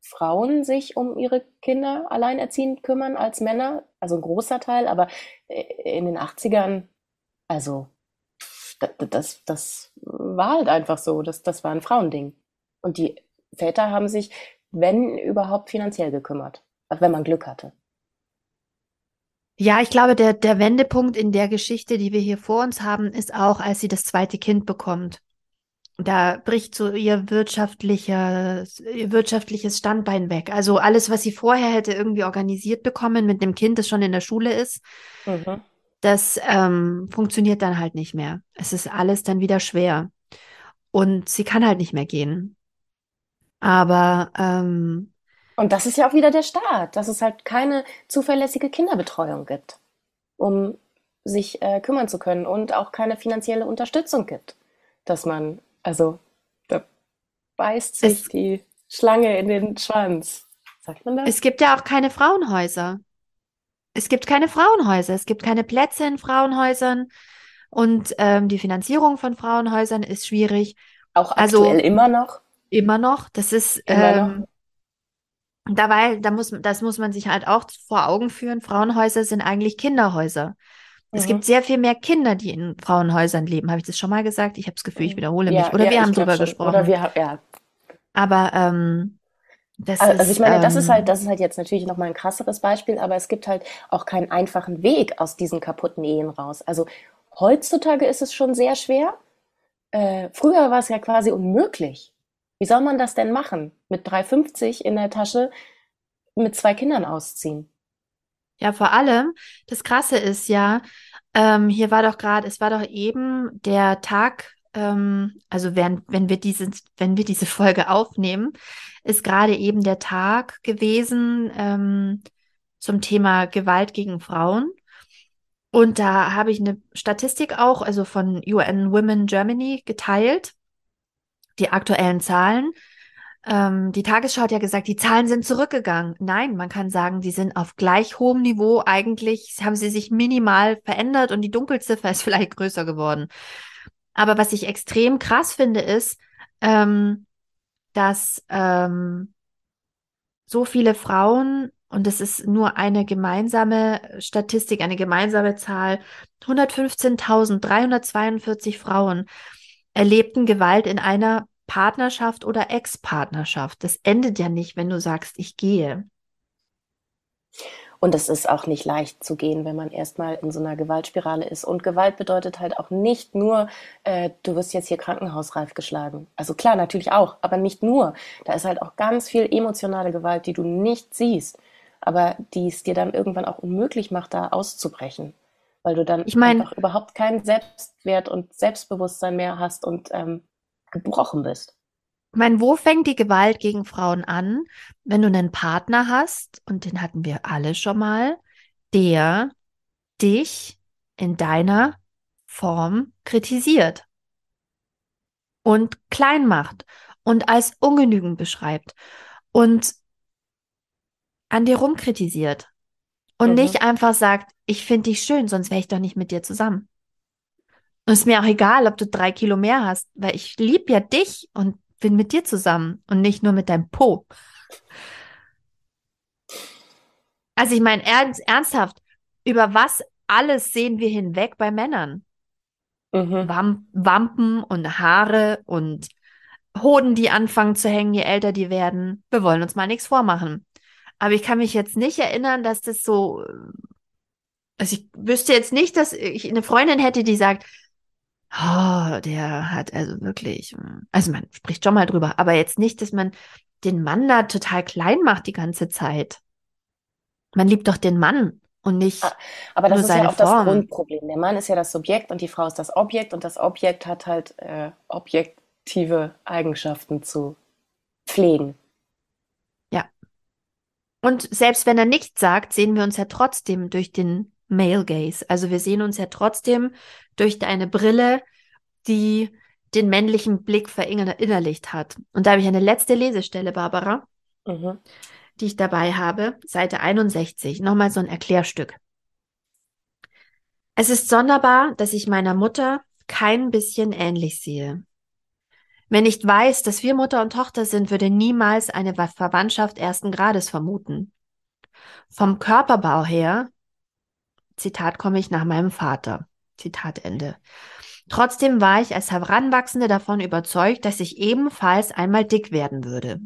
Frauen sich um ihre Kinder alleinerziehend kümmern als Männer. Also ein großer Teil, aber äh, in den 80ern, also das, das war halt einfach so. Das, das war ein Frauending. Und die Väter haben sich, wenn überhaupt, finanziell gekümmert. Wenn man Glück hatte. Ja, ich glaube, der, der Wendepunkt in der Geschichte, die wir hier vor uns haben, ist auch, als sie das zweite Kind bekommt. Da bricht so ihr wirtschaftliches, ihr wirtschaftliches Standbein weg. Also alles, was sie vorher hätte irgendwie organisiert bekommen mit dem Kind, das schon in der Schule ist, mhm das ähm, funktioniert dann halt nicht mehr. Es ist alles dann wieder schwer. Und sie kann halt nicht mehr gehen. Aber ähm, und das ist ja auch wieder der Staat, dass es halt keine zuverlässige Kinderbetreuung gibt, um sich äh, kümmern zu können und auch keine finanzielle Unterstützung gibt. Dass man, also da beißt sich es, die Schlange in den Schwanz. Sagt man das? Es gibt ja auch keine Frauenhäuser es gibt keine Frauenhäuser, es gibt keine Plätze in Frauenhäusern und ähm, die Finanzierung von Frauenhäusern ist schwierig. Auch also aktuell also, immer noch? Immer noch. Das ist ähm, dabei, da muss, das muss man sich halt auch vor Augen führen. Frauenhäuser sind eigentlich Kinderhäuser. Mhm. Es gibt sehr viel mehr Kinder, die in Frauenhäusern leben. Habe ich das schon mal gesagt? Ich habe das Gefühl, ich wiederhole ja, mich. Oder ja, wir haben drüber schon. gesprochen. Oder wir, ja. Aber ähm, das also, ist, ich meine, das ist halt, ähm, das ist halt jetzt natürlich noch mal ein krasseres Beispiel, aber es gibt halt auch keinen einfachen Weg aus diesen kaputten Ehen raus. Also heutzutage ist es schon sehr schwer, äh, früher war es ja quasi unmöglich. Wie soll man das denn machen? Mit 3,50 in der Tasche mit zwei Kindern ausziehen? Ja, vor allem, das Krasse ist ja, ähm, hier war doch gerade, es war doch eben der Tag, ähm, also wenn, wenn wir diese, wenn wir diese Folge aufnehmen, ist gerade eben der Tag gewesen ähm, zum Thema Gewalt gegen Frauen. Und da habe ich eine Statistik auch, also von UN Women Germany geteilt, die aktuellen Zahlen. Ähm, die Tagesschau hat ja gesagt, die Zahlen sind zurückgegangen. Nein, man kann sagen, die sind auf gleich hohem Niveau. Eigentlich haben sie sich minimal verändert und die Dunkelziffer *laughs* ist vielleicht größer geworden. Aber was ich extrem krass finde, ist, ähm, dass ähm, so viele Frauen und es ist nur eine gemeinsame Statistik, eine gemeinsame Zahl. 115.342 Frauen erlebten Gewalt in einer Partnerschaft oder Ex-Partnerschaft. Das endet ja nicht, wenn du sagst, ich gehe. Und es ist auch nicht leicht zu gehen, wenn man erstmal in so einer Gewaltspirale ist. Und Gewalt bedeutet halt auch nicht nur, äh, du wirst jetzt hier krankenhausreif geschlagen. Also klar, natürlich auch, aber nicht nur. Da ist halt auch ganz viel emotionale Gewalt, die du nicht siehst aber die es dir dann irgendwann auch unmöglich macht, da auszubrechen, weil du dann ich mein, einfach überhaupt keinen Selbstwert und Selbstbewusstsein mehr hast und ähm, gebrochen bist. Ich meine, wo fängt die Gewalt gegen Frauen an, wenn du einen Partner hast, und den hatten wir alle schon mal, der dich in deiner Form kritisiert und klein macht und als ungenügend beschreibt und an dir rumkritisiert und mhm. nicht einfach sagt, ich finde dich schön, sonst wäre ich doch nicht mit dir zusammen. Und es ist mir auch egal, ob du drei Kilo mehr hast, weil ich liebe ja dich und bin mit dir zusammen und nicht nur mit deinem Po. Also ich meine, ernst, ernsthaft, über was alles sehen wir hinweg bei Männern? Mhm. Wam Wampen und Haare und Hoden, die anfangen zu hängen, je älter die werden. Wir wollen uns mal nichts vormachen. Aber ich kann mich jetzt nicht erinnern, dass das so, also ich wüsste jetzt nicht, dass ich eine Freundin hätte, die sagt, oh, der hat also wirklich, also man spricht schon mal drüber, aber jetzt nicht, dass man den Mann da total klein macht die ganze Zeit. Man liebt doch den Mann und nicht. Ah, aber das ist ja auch Form. das Grundproblem. Der Mann ist ja das Subjekt und die Frau ist das Objekt und das Objekt hat halt äh, objektive Eigenschaften zu pflegen. Und selbst wenn er nichts sagt, sehen wir uns ja trotzdem durch den Male Gaze. Also wir sehen uns ja trotzdem durch eine Brille, die den männlichen Blick verinnerlicht hat. Und da habe ich eine letzte Lesestelle, Barbara, mhm. die ich dabei habe, Seite 61, nochmal so ein Erklärstück. Es ist sonderbar, dass ich meiner Mutter kein bisschen ähnlich sehe. Wer nicht weiß, dass wir Mutter und Tochter sind, würde niemals eine Verwandtschaft ersten Grades vermuten. Vom Körperbau her, Zitat komme ich nach meinem Vater. Zitat Ende. Trotzdem war ich als Heranwachsende davon überzeugt, dass ich ebenfalls einmal dick werden würde.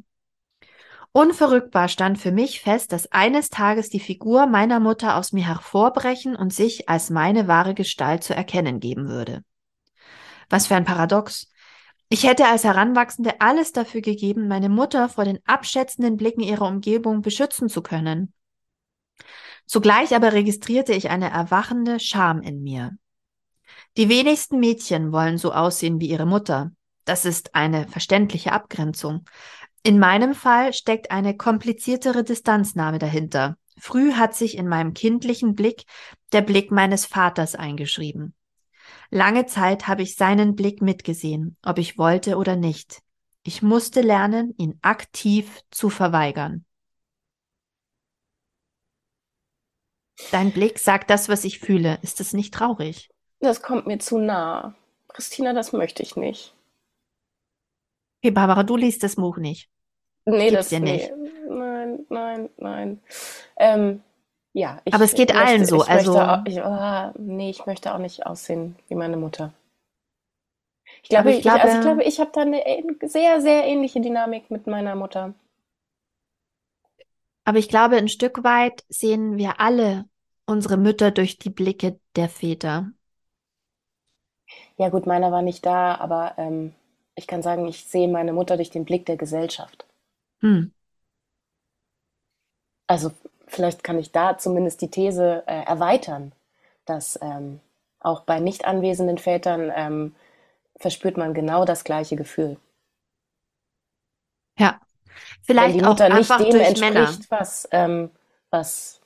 Unverrückbar stand für mich fest, dass eines Tages die Figur meiner Mutter aus mir hervorbrechen und sich als meine wahre Gestalt zu erkennen geben würde. Was für ein Paradox. Ich hätte als Heranwachsende alles dafür gegeben, meine Mutter vor den abschätzenden Blicken ihrer Umgebung beschützen zu können. Zugleich aber registrierte ich eine erwachende Scham in mir. Die wenigsten Mädchen wollen so aussehen wie ihre Mutter. Das ist eine verständliche Abgrenzung. In meinem Fall steckt eine kompliziertere Distanznahme dahinter. Früh hat sich in meinem kindlichen Blick der Blick meines Vaters eingeschrieben. Lange Zeit habe ich seinen Blick mitgesehen, ob ich wollte oder nicht. Ich musste lernen, ihn aktiv zu verweigern. Dein Blick sagt das, was ich fühle. Ist es nicht traurig? Das kommt mir zu nah. Christina, das möchte ich nicht. Okay, Barbara, du liest das Buch nicht. Nee, das dir nicht. Nee. Nein, nein, nein. Ähm, ja, ich Aber es geht möchte, allen so. Ich also auch, ich, oh, nee, ich möchte auch nicht aussehen wie meine Mutter. Ich glaube, ich, glaube, also ich, glaube, ich habe da eine sehr, sehr ähnliche Dynamik mit meiner Mutter. Aber ich glaube, ein Stück weit sehen wir alle unsere Mütter durch die Blicke der Väter. Ja gut, meiner war nicht da, aber ähm, ich kann sagen, ich sehe meine Mutter durch den Blick der Gesellschaft. Hm. Also vielleicht kann ich da zumindest die These äh, erweitern, dass ähm, auch bei nicht anwesenden Vätern ähm, verspürt man genau das gleiche Gefühl. Ja, Wenn vielleicht die auch Mutter nicht einfach dem durch Männer. entspricht, was, ähm, was,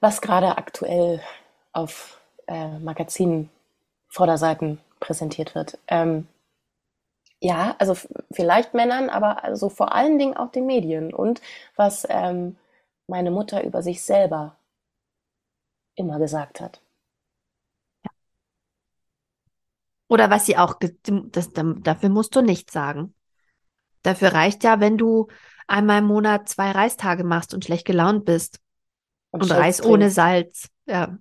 was gerade aktuell auf äh, Magazinen, Vorderseiten präsentiert wird. Ähm, ja, also vielleicht Männern, aber also vor allen Dingen auch den Medien und was ähm, meine Mutter über sich selber immer gesagt hat. Oder was sie auch, das, dafür musst du nichts sagen. Dafür reicht ja, wenn du einmal im Monat zwei Reistage machst und schlecht gelaunt bist Und und Reis ohne. Salz. Ja.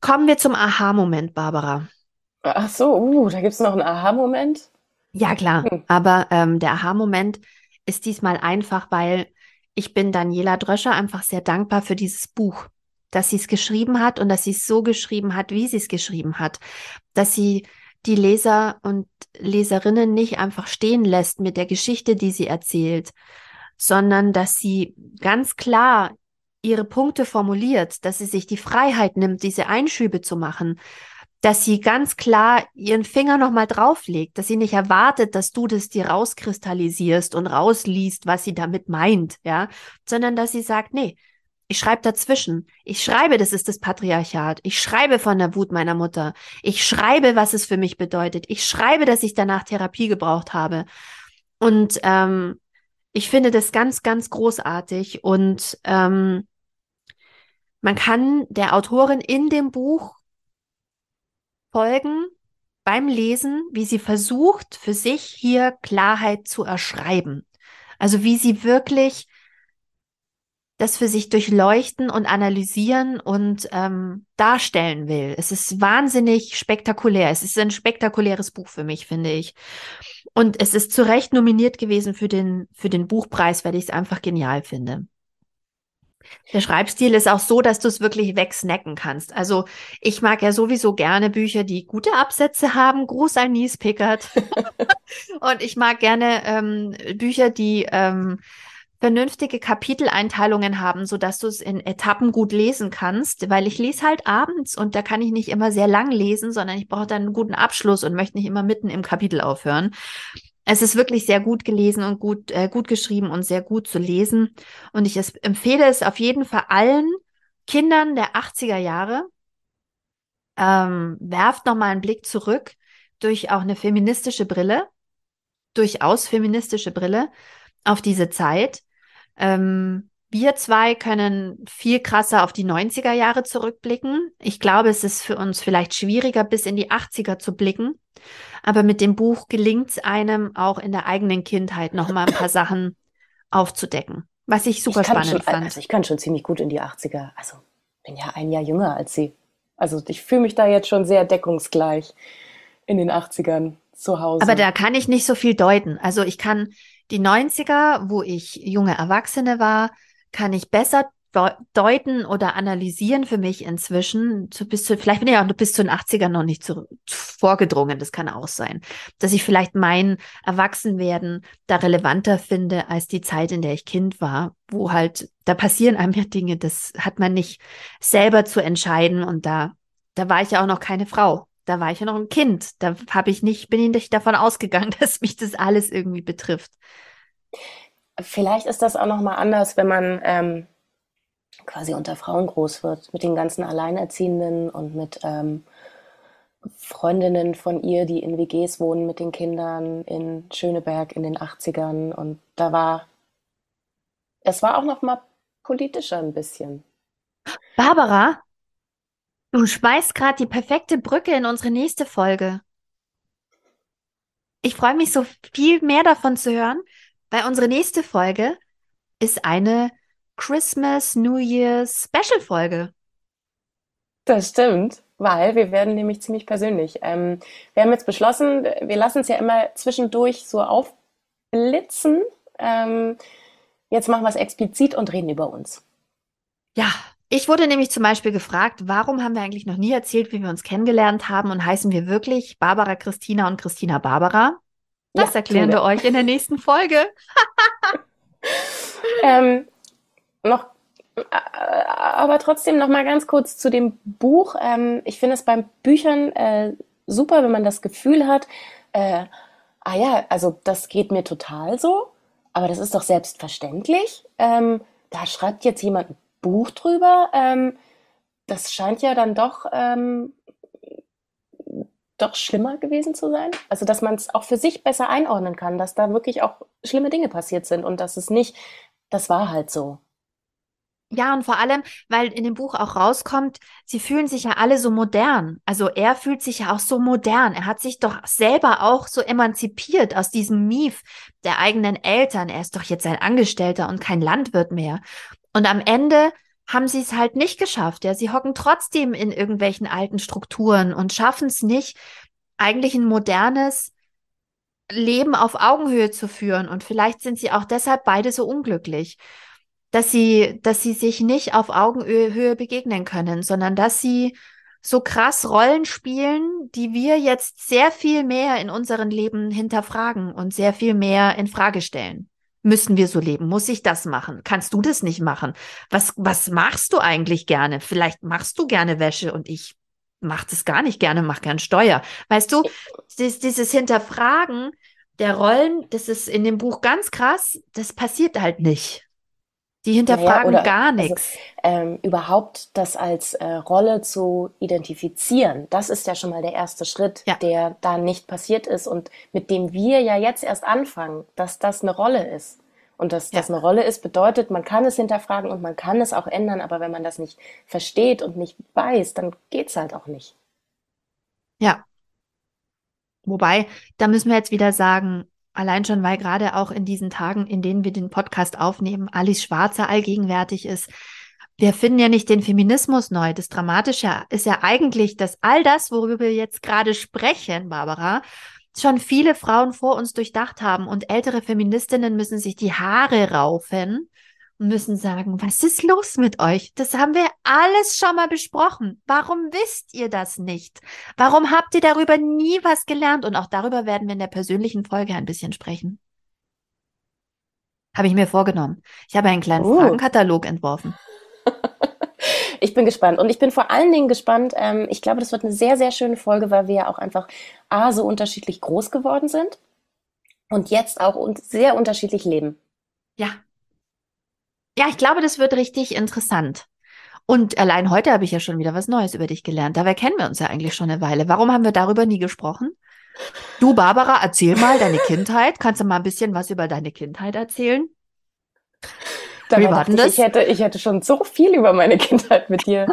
Kommen wir zum Aha-Moment, Barbara. Ach so, uh, da gibt's noch einen Aha-Moment. Ja, klar. Hm. Aber ähm, der Aha-Moment ist diesmal einfach, weil ich bin Daniela Dröscher einfach sehr dankbar für dieses Buch, dass sie es geschrieben hat und dass sie es so geschrieben hat, wie sie es geschrieben hat, dass sie die Leser und Leserinnen nicht einfach stehen lässt mit der Geschichte, die sie erzählt, sondern dass sie ganz klar ihre Punkte formuliert, dass sie sich die Freiheit nimmt, diese Einschübe zu machen, dass sie ganz klar ihren Finger nochmal drauflegt, dass sie nicht erwartet, dass du das dir rauskristallisierst und rausliest, was sie damit meint, ja, sondern dass sie sagt, nee, ich schreibe dazwischen. Ich schreibe, das ist das Patriarchat. Ich schreibe von der Wut meiner Mutter. Ich schreibe, was es für mich bedeutet. Ich schreibe, dass ich danach Therapie gebraucht habe. Und ähm, ich finde das ganz, ganz großartig. Und ähm, man kann der Autorin in dem Buch folgen beim Lesen, wie sie versucht, für sich hier Klarheit zu erschreiben. Also wie sie wirklich das für sich durchleuchten und analysieren und ähm, darstellen will. Es ist wahnsinnig spektakulär. Es ist ein spektakuläres Buch für mich, finde ich. Und es ist zu Recht nominiert gewesen für den, für den Buchpreis, weil ich es einfach genial finde. Der Schreibstil ist auch so, dass du es wirklich wegsnacken kannst. Also ich mag ja sowieso gerne Bücher, die gute Absätze haben. Gruß an Nies Pickert. *laughs* Und ich mag gerne ähm, Bücher, die ähm, vernünftige Kapiteleinteilungen haben, so dass du es in Etappen gut lesen kannst, weil ich lese halt abends und da kann ich nicht immer sehr lang lesen, sondern ich brauche dann einen guten Abschluss und möchte nicht immer mitten im Kapitel aufhören. Es ist wirklich sehr gut gelesen und gut, äh, gut geschrieben und sehr gut zu lesen. Und ich es, empfehle es auf jeden Fall allen Kindern der 80er Jahre. Ähm, werft nochmal einen Blick zurück durch auch eine feministische Brille, durchaus feministische Brille auf diese Zeit. Ähm, wir zwei können viel krasser auf die 90er Jahre zurückblicken. Ich glaube, es ist für uns vielleicht schwieriger, bis in die 80er zu blicken. Aber mit dem Buch gelingt es einem auch in der eigenen Kindheit nochmal ein paar Sachen aufzudecken, was ich super Ich spannend schon, fand. also ich kann schon ziemlich gut in die 80er. Also bin ja ein Jahr jünger als sie. Also ich fühle mich da jetzt schon sehr deckungsgleich in den 80ern zu Hause. Aber da kann ich nicht so viel deuten. Also ich kann die 90er, wo ich junge Erwachsene war, kann ich besser deu- deuten oder analysieren für mich inzwischen. Zu, bis zu, vielleicht bin ich auch bis zu den 80ern noch nicht zu, vorgedrungen. Das kann auch sein. Dass ich vielleicht mein Erwachsenwerden da relevanter finde als die Zeit, in der ich Kind war, wo halt, da passieren einem ja Dinge, das hat man nicht selber zu entscheiden. Und da, da war ich ja auch noch keine Frau. Da war ich ja noch ein Kind. Da habe ich nicht, bin ich nicht davon ausgegangen, *laughs* dass mich das alles irgendwie betrifft. Vielleicht ist das auch noch mal anders, wenn man ähm, quasi unter Frauen groß wird, mit den ganzen Alleinerziehenden und mit ähm, Freundinnen von ihr, die in WGs wohnen mit den Kindern in Schöneberg in den 80ern. Und da war, es war auch noch mal politischer ein bisschen. Barbara, du schmeißt gerade die perfekte Brücke in unsere nächste Folge. Ich freue mich so viel mehr davon zu hören, weil unsere nächste Folge ist eine Christmas New Year's Special Folge. Das stimmt, weil wir werden nämlich ziemlich persönlich. Ähm, wir haben jetzt beschlossen, wir lassen es ja immer zwischendurch so aufblitzen. Ähm, jetzt machen wir es explizit und reden über uns. Ja, Ich wurde nämlich zum Beispiel gefragt, warum haben wir eigentlich noch nie erzählt, wie wir uns kennengelernt haben und heißen wir wirklich Barbara Christina und Christina Barbara? Das ja, erklären wir euch in der nächsten Folge. *laughs* ähm, noch, äh, aber trotzdem noch mal ganz kurz zu dem Buch. Ähm, ich finde es beim Büchern äh, super, wenn man das Gefühl hat, äh, ah ja, also das geht mir total so, aber das ist doch selbstverständlich. Ähm, da schreibt jetzt jemand ein Buch drüber. Ähm, das scheint ja dann doch ähm, doch schlimmer gewesen zu sein. Also dass man es auch für sich besser einordnen kann, dass da wirklich auch schlimme Dinge passiert sind und dass es nicht, das war halt so. Ja, und vor allem, weil in dem Buch auch rauskommt, sie fühlen sich ja alle so modern. Also er fühlt sich ja auch so modern. Er hat sich doch selber auch so emanzipiert aus diesem Mief der eigenen Eltern. Er ist doch jetzt ein Angestellter und kein Landwirt mehr. Und am Ende haben sie es halt nicht geschafft. Ja, sie hocken trotzdem in irgendwelchen alten Strukturen und schaffen es nicht, eigentlich ein modernes Leben auf Augenhöhe zu führen. Und vielleicht sind sie auch deshalb beide so unglücklich, dass sie, dass sie sich nicht auf Augenhöhe begegnen können, sondern dass sie so krass Rollen spielen, die wir jetzt sehr viel mehr in unserem Leben hinterfragen und sehr viel mehr in Frage stellen. Müssen wir so leben? Muss ich das machen? Kannst du das nicht machen? Was, was machst du eigentlich gerne? Vielleicht machst du gerne Wäsche und ich mach das gar nicht gerne, mach gern Steuer. Weißt du, dieses, dieses Hinterfragen der Rollen, das ist in dem Buch ganz krass, das passiert halt nicht. Die hinterfragen naja, gar nichts. Also, ähm, überhaupt das als äh, Rolle zu identifizieren, das ist ja schon mal der erste Schritt, ja. der da nicht passiert ist und mit dem wir ja jetzt erst anfangen, dass das eine Rolle ist. Und dass ja. das eine Rolle ist, bedeutet, man kann es hinterfragen und man kann es auch ändern, aber wenn man das nicht versteht und nicht weiß, dann geht's halt auch nicht. Ja. Wobei, da müssen wir jetzt wieder sagen, Allein schon, weil gerade auch in diesen Tagen, in denen wir den Podcast aufnehmen, Alice Schwarzer allgegenwärtig ist. Wir finden ja nicht den Feminismus neu. Das Dramatische ist ja eigentlich, dass all das, worüber wir jetzt gerade sprechen, Barbara, schon viele Frauen vor uns durchdacht haben und ältere Feministinnen müssen sich die Haare raufen, und müssen sagen, was ist los mit euch? Das haben wir alles schon mal besprochen. Warum wisst ihr das nicht? Warum habt ihr darüber nie was gelernt? Und auch darüber werden wir in der persönlichen Folge ein bisschen sprechen. Habe ich mir vorgenommen. Ich habe einen kleinen uh. Fragenkatalog entworfen. *laughs* ich bin gespannt. Und ich bin vor allen Dingen gespannt. Ähm, ich glaube, das wird eine sehr, sehr schöne Folge, weil wir ja auch einfach A, so unterschiedlich groß geworden sind und jetzt auch sehr unterschiedlich leben. Ja, ja, ich glaube, das wird richtig interessant. Und allein heute habe ich ja schon wieder was Neues über dich gelernt. Dabei kennen wir uns ja eigentlich schon eine Weile. Warum haben wir darüber nie gesprochen? Du, Barbara, erzähl mal deine *laughs* Kindheit. Kannst du mal ein bisschen was über deine Kindheit erzählen? Wie war denn das? Ich hätte, ich hätte schon so viel über meine *laughs* Kindheit mit dir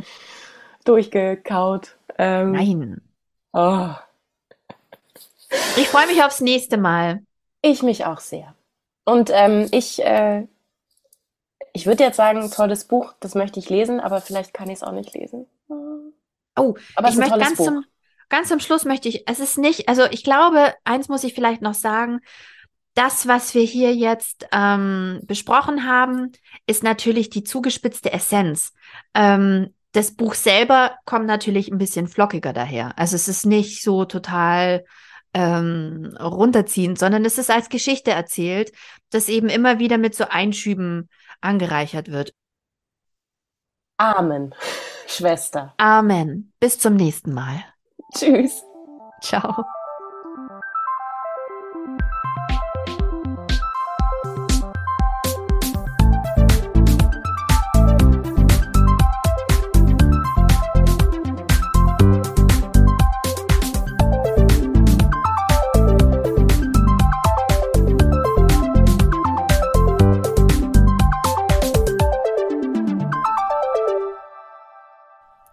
durchgekaut. Ähm, Nein. Oh. Ich freue mich aufs nächste Mal. Ich mich auch sehr. Und ähm, ich äh, ich würde jetzt sagen, tolles Buch, das möchte ich lesen, aber vielleicht kann ich es auch nicht lesen. Oh, aber ich möchte ganz zum, ganz zum Schluss möchte ich, es ist nicht, also ich glaube, eins muss ich vielleicht noch sagen, das, was wir hier jetzt ähm, besprochen haben, ist natürlich die zugespitzte Essenz. Ähm, das Buch selber kommt natürlich ein bisschen flockiger daher. Also es ist nicht so total ähm, runterziehend, sondern es ist als Geschichte erzählt, das eben immer wieder mit so Einschüben angereichert wird. Amen, Schwester. Amen. Bis zum nächsten Mal. Tschüss. Ciao.